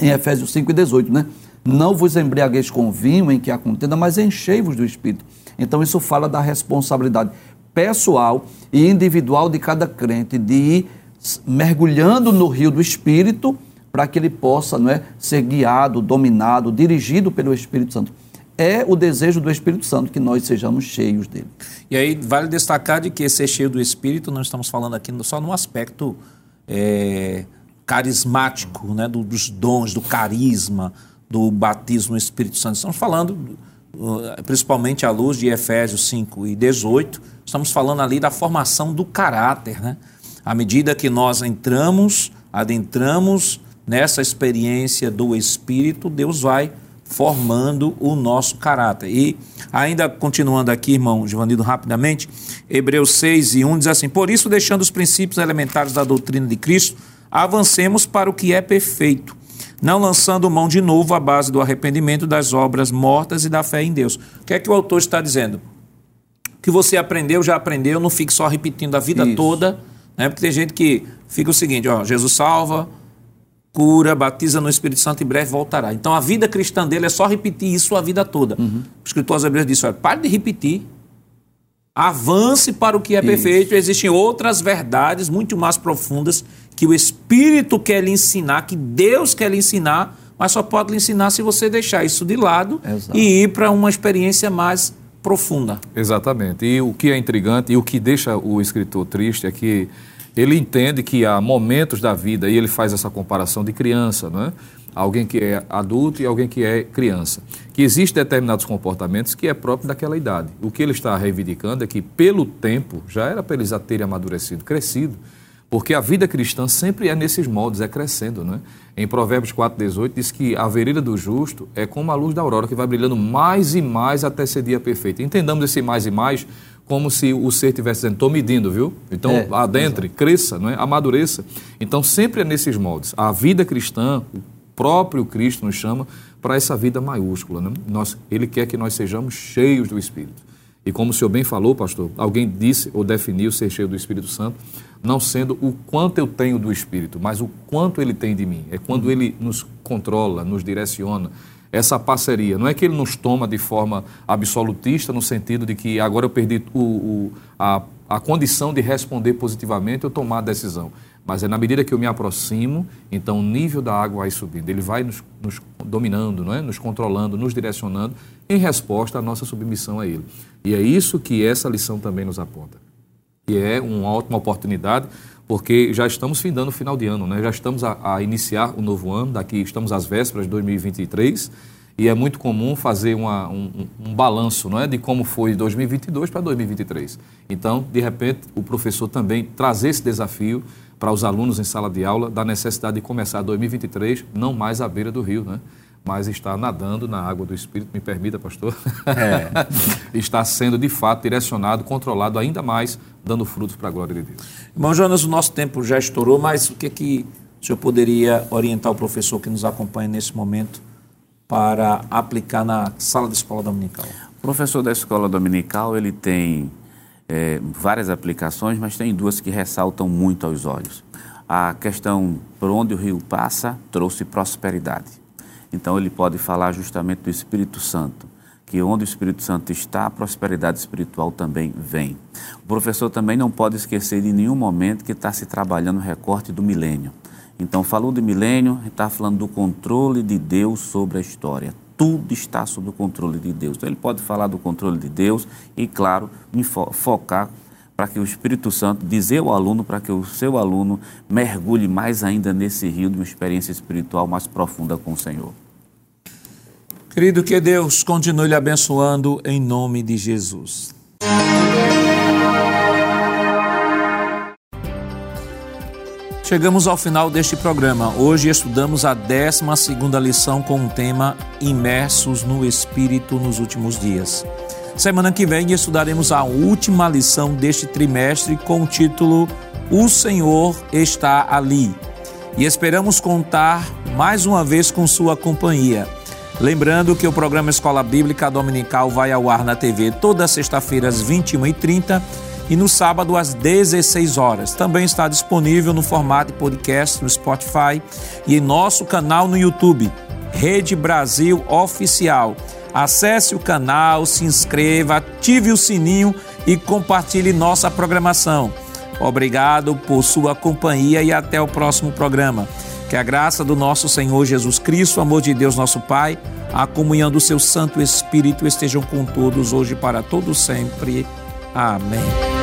em Efésios 5 e 18, né? Não vos embriagueis com vinho em que há contenda, mas enchei-vos do Espírito. Então isso fala da responsabilidade pessoal e individual de cada crente de ir mergulhando no rio do Espírito para que ele possa não é, ser guiado, dominado, dirigido pelo Espírito Santo. É o desejo do Espírito Santo que nós sejamos cheios dele.
E aí vale destacar de que ser cheio do Espírito, não estamos falando aqui só no aspecto é, carismático, né, do- dos dons, do carisma, do batismo no Espírito Santo. Estamos falando, uh, principalmente à luz de Efésios 5 e 18, estamos falando ali da formação do caráter. Né? À medida que nós entramos, adentramos nessa experiência do Espírito, Deus vai formando o nosso caráter. E ainda continuando aqui, irmão Givanildo, rapidamente, Hebreus 6 e 1 diz assim: Por isso, deixando os princípios elementares da doutrina de Cristo, avancemos para o que é perfeito, não lançando mão de novo a base do arrependimento das obras mortas e da fé em Deus. O que é que o autor está dizendo? O que você aprendeu, já aprendeu, não fique só repetindo a vida
Isso.
toda, né? Porque tem gente que fica o seguinte, ó, Jesus salva, cura, batiza no Espírito Santo e breve voltará. Então a vida cristã dele é só repetir isso a vida toda. O escritor aos Hebreus disse: olha, pare de repetir. Avance para o que é perfeito. Existem outras verdades muito mais profundas que o Espírito quer lhe ensinar, que Deus quer lhe ensinar, mas só pode lhe ensinar se você deixar isso de lado
Exato.
e ir para uma experiência mais profunda.
Exatamente. E o que é intrigante e o que deixa o escritor triste é que ele entende que há momentos da vida, e ele faz essa comparação de criança, não é? Alguém que é adulto e alguém que é criança. Que existem determinados comportamentos que é próprio daquela idade. O que ele está reivindicando é que, pelo tempo, já era para eles terem amadurecido, crescido. Porque a vida cristã sempre é nesses moldes, é crescendo, não é? Em Provérbios 4,18 diz que a vereda do justo é como a luz da aurora, que vai brilhando mais e mais até ser dia perfeito. Entendamos esse mais e mais como se o ser estivesse dizendo, estou medindo, viu? Então,
É,
adentre, cresça, não é? amadureça. Então, sempre é nesses moldes. A vida cristã, o próprio Cristo nos chama para essa vida maiúscula. Né? Nós, ele quer que nós sejamos cheios do Espírito. E como o senhor bem falou, pastor, alguém disse ou definiu ser cheio do Espírito Santo, não sendo o quanto eu tenho do Espírito, mas o quanto ele tem de mim. É quando ele nos controla, nos direciona. Essa parceria. Não é que ele nos toma de forma absolutista, no sentido de que agora eu perdi o, o, a, a condição de responder positivamente ou tomar a decisão. Mas é na medida que eu me aproximo, então o nível da água vai subindo. Ele vai nos, nos dominando, não é? nos controlando, nos direcionando em resposta à nossa submissão a Ele. E é isso que essa lição também nos aponta. E é uma ótima oportunidade, porque já estamos findando o final de ano, né? já estamos a, a iniciar o novo ano, daqui estamos às vésperas de 2023, e é muito comum fazer uma, um, um, balanço não é, de como foi 2022 para 2023. Então, de repente, o professor também trazer esse desafio para os alunos em sala de aula da necessidade de começar 2023 não mais à beira do rio, né? Mas está nadando na água do Espírito, me permita, pastor? É. está sendo, de fato, direcionado, controlado ainda mais, dando frutos para a glória de Deus.
Irmão Jonas, o nosso tempo já estourou, mas o que, é que o senhor poderia orientar o professor que nos acompanha nesse momento para aplicar na sala de escola dominical?
O professor da escola dominical, ele tem é, várias aplicações, mas tem duas que ressaltam muito aos olhos. A questão por onde o rio passa trouxe prosperidade. Então ele pode falar justamente do Espírito Santo, que onde o Espírito Santo está, a prosperidade espiritual também vem. O professor também não pode esquecer em nenhum momento que está se trabalhando o recorte do milênio. Então, falou de milênio, está falando do controle de Deus sobre a história. Tudo está sob o controle de Deus. Então, ele pode falar do controle de Deus e, claro, fo focar para que o Espírito Santo, dizer ao aluno, para que o seu aluno mergulhe mais ainda nesse rio de uma experiência espiritual mais profunda com o Senhor.
Querido, que Deus continue lhe abençoando em nome de Jesus. Chegamos ao final deste programa. Hoje estudamos a 12 lição com o tema Imersos no Espírito nos últimos dias. Semana que vem estudaremos a última lição deste trimestre com o título O Senhor está ali. E esperamos contar mais uma vez com sua companhia. Lembrando que o programa Escola Bíblica Dominical vai ao ar na TV toda sexta-feira às 21h30 e no sábado às 16 horas. Também está disponível no formato de podcast no Spotify e em nosso canal no YouTube, Rede Brasil Oficial. Acesse o canal, se inscreva, ative o sininho e compartilhe nossa programação. Obrigado por sua companhia e até o próximo programa. Que a graça do nosso Senhor Jesus Cristo, o amor de Deus nosso Pai, a comunhão do seu Santo Espírito estejam com todos hoje para todos sempre. Amém.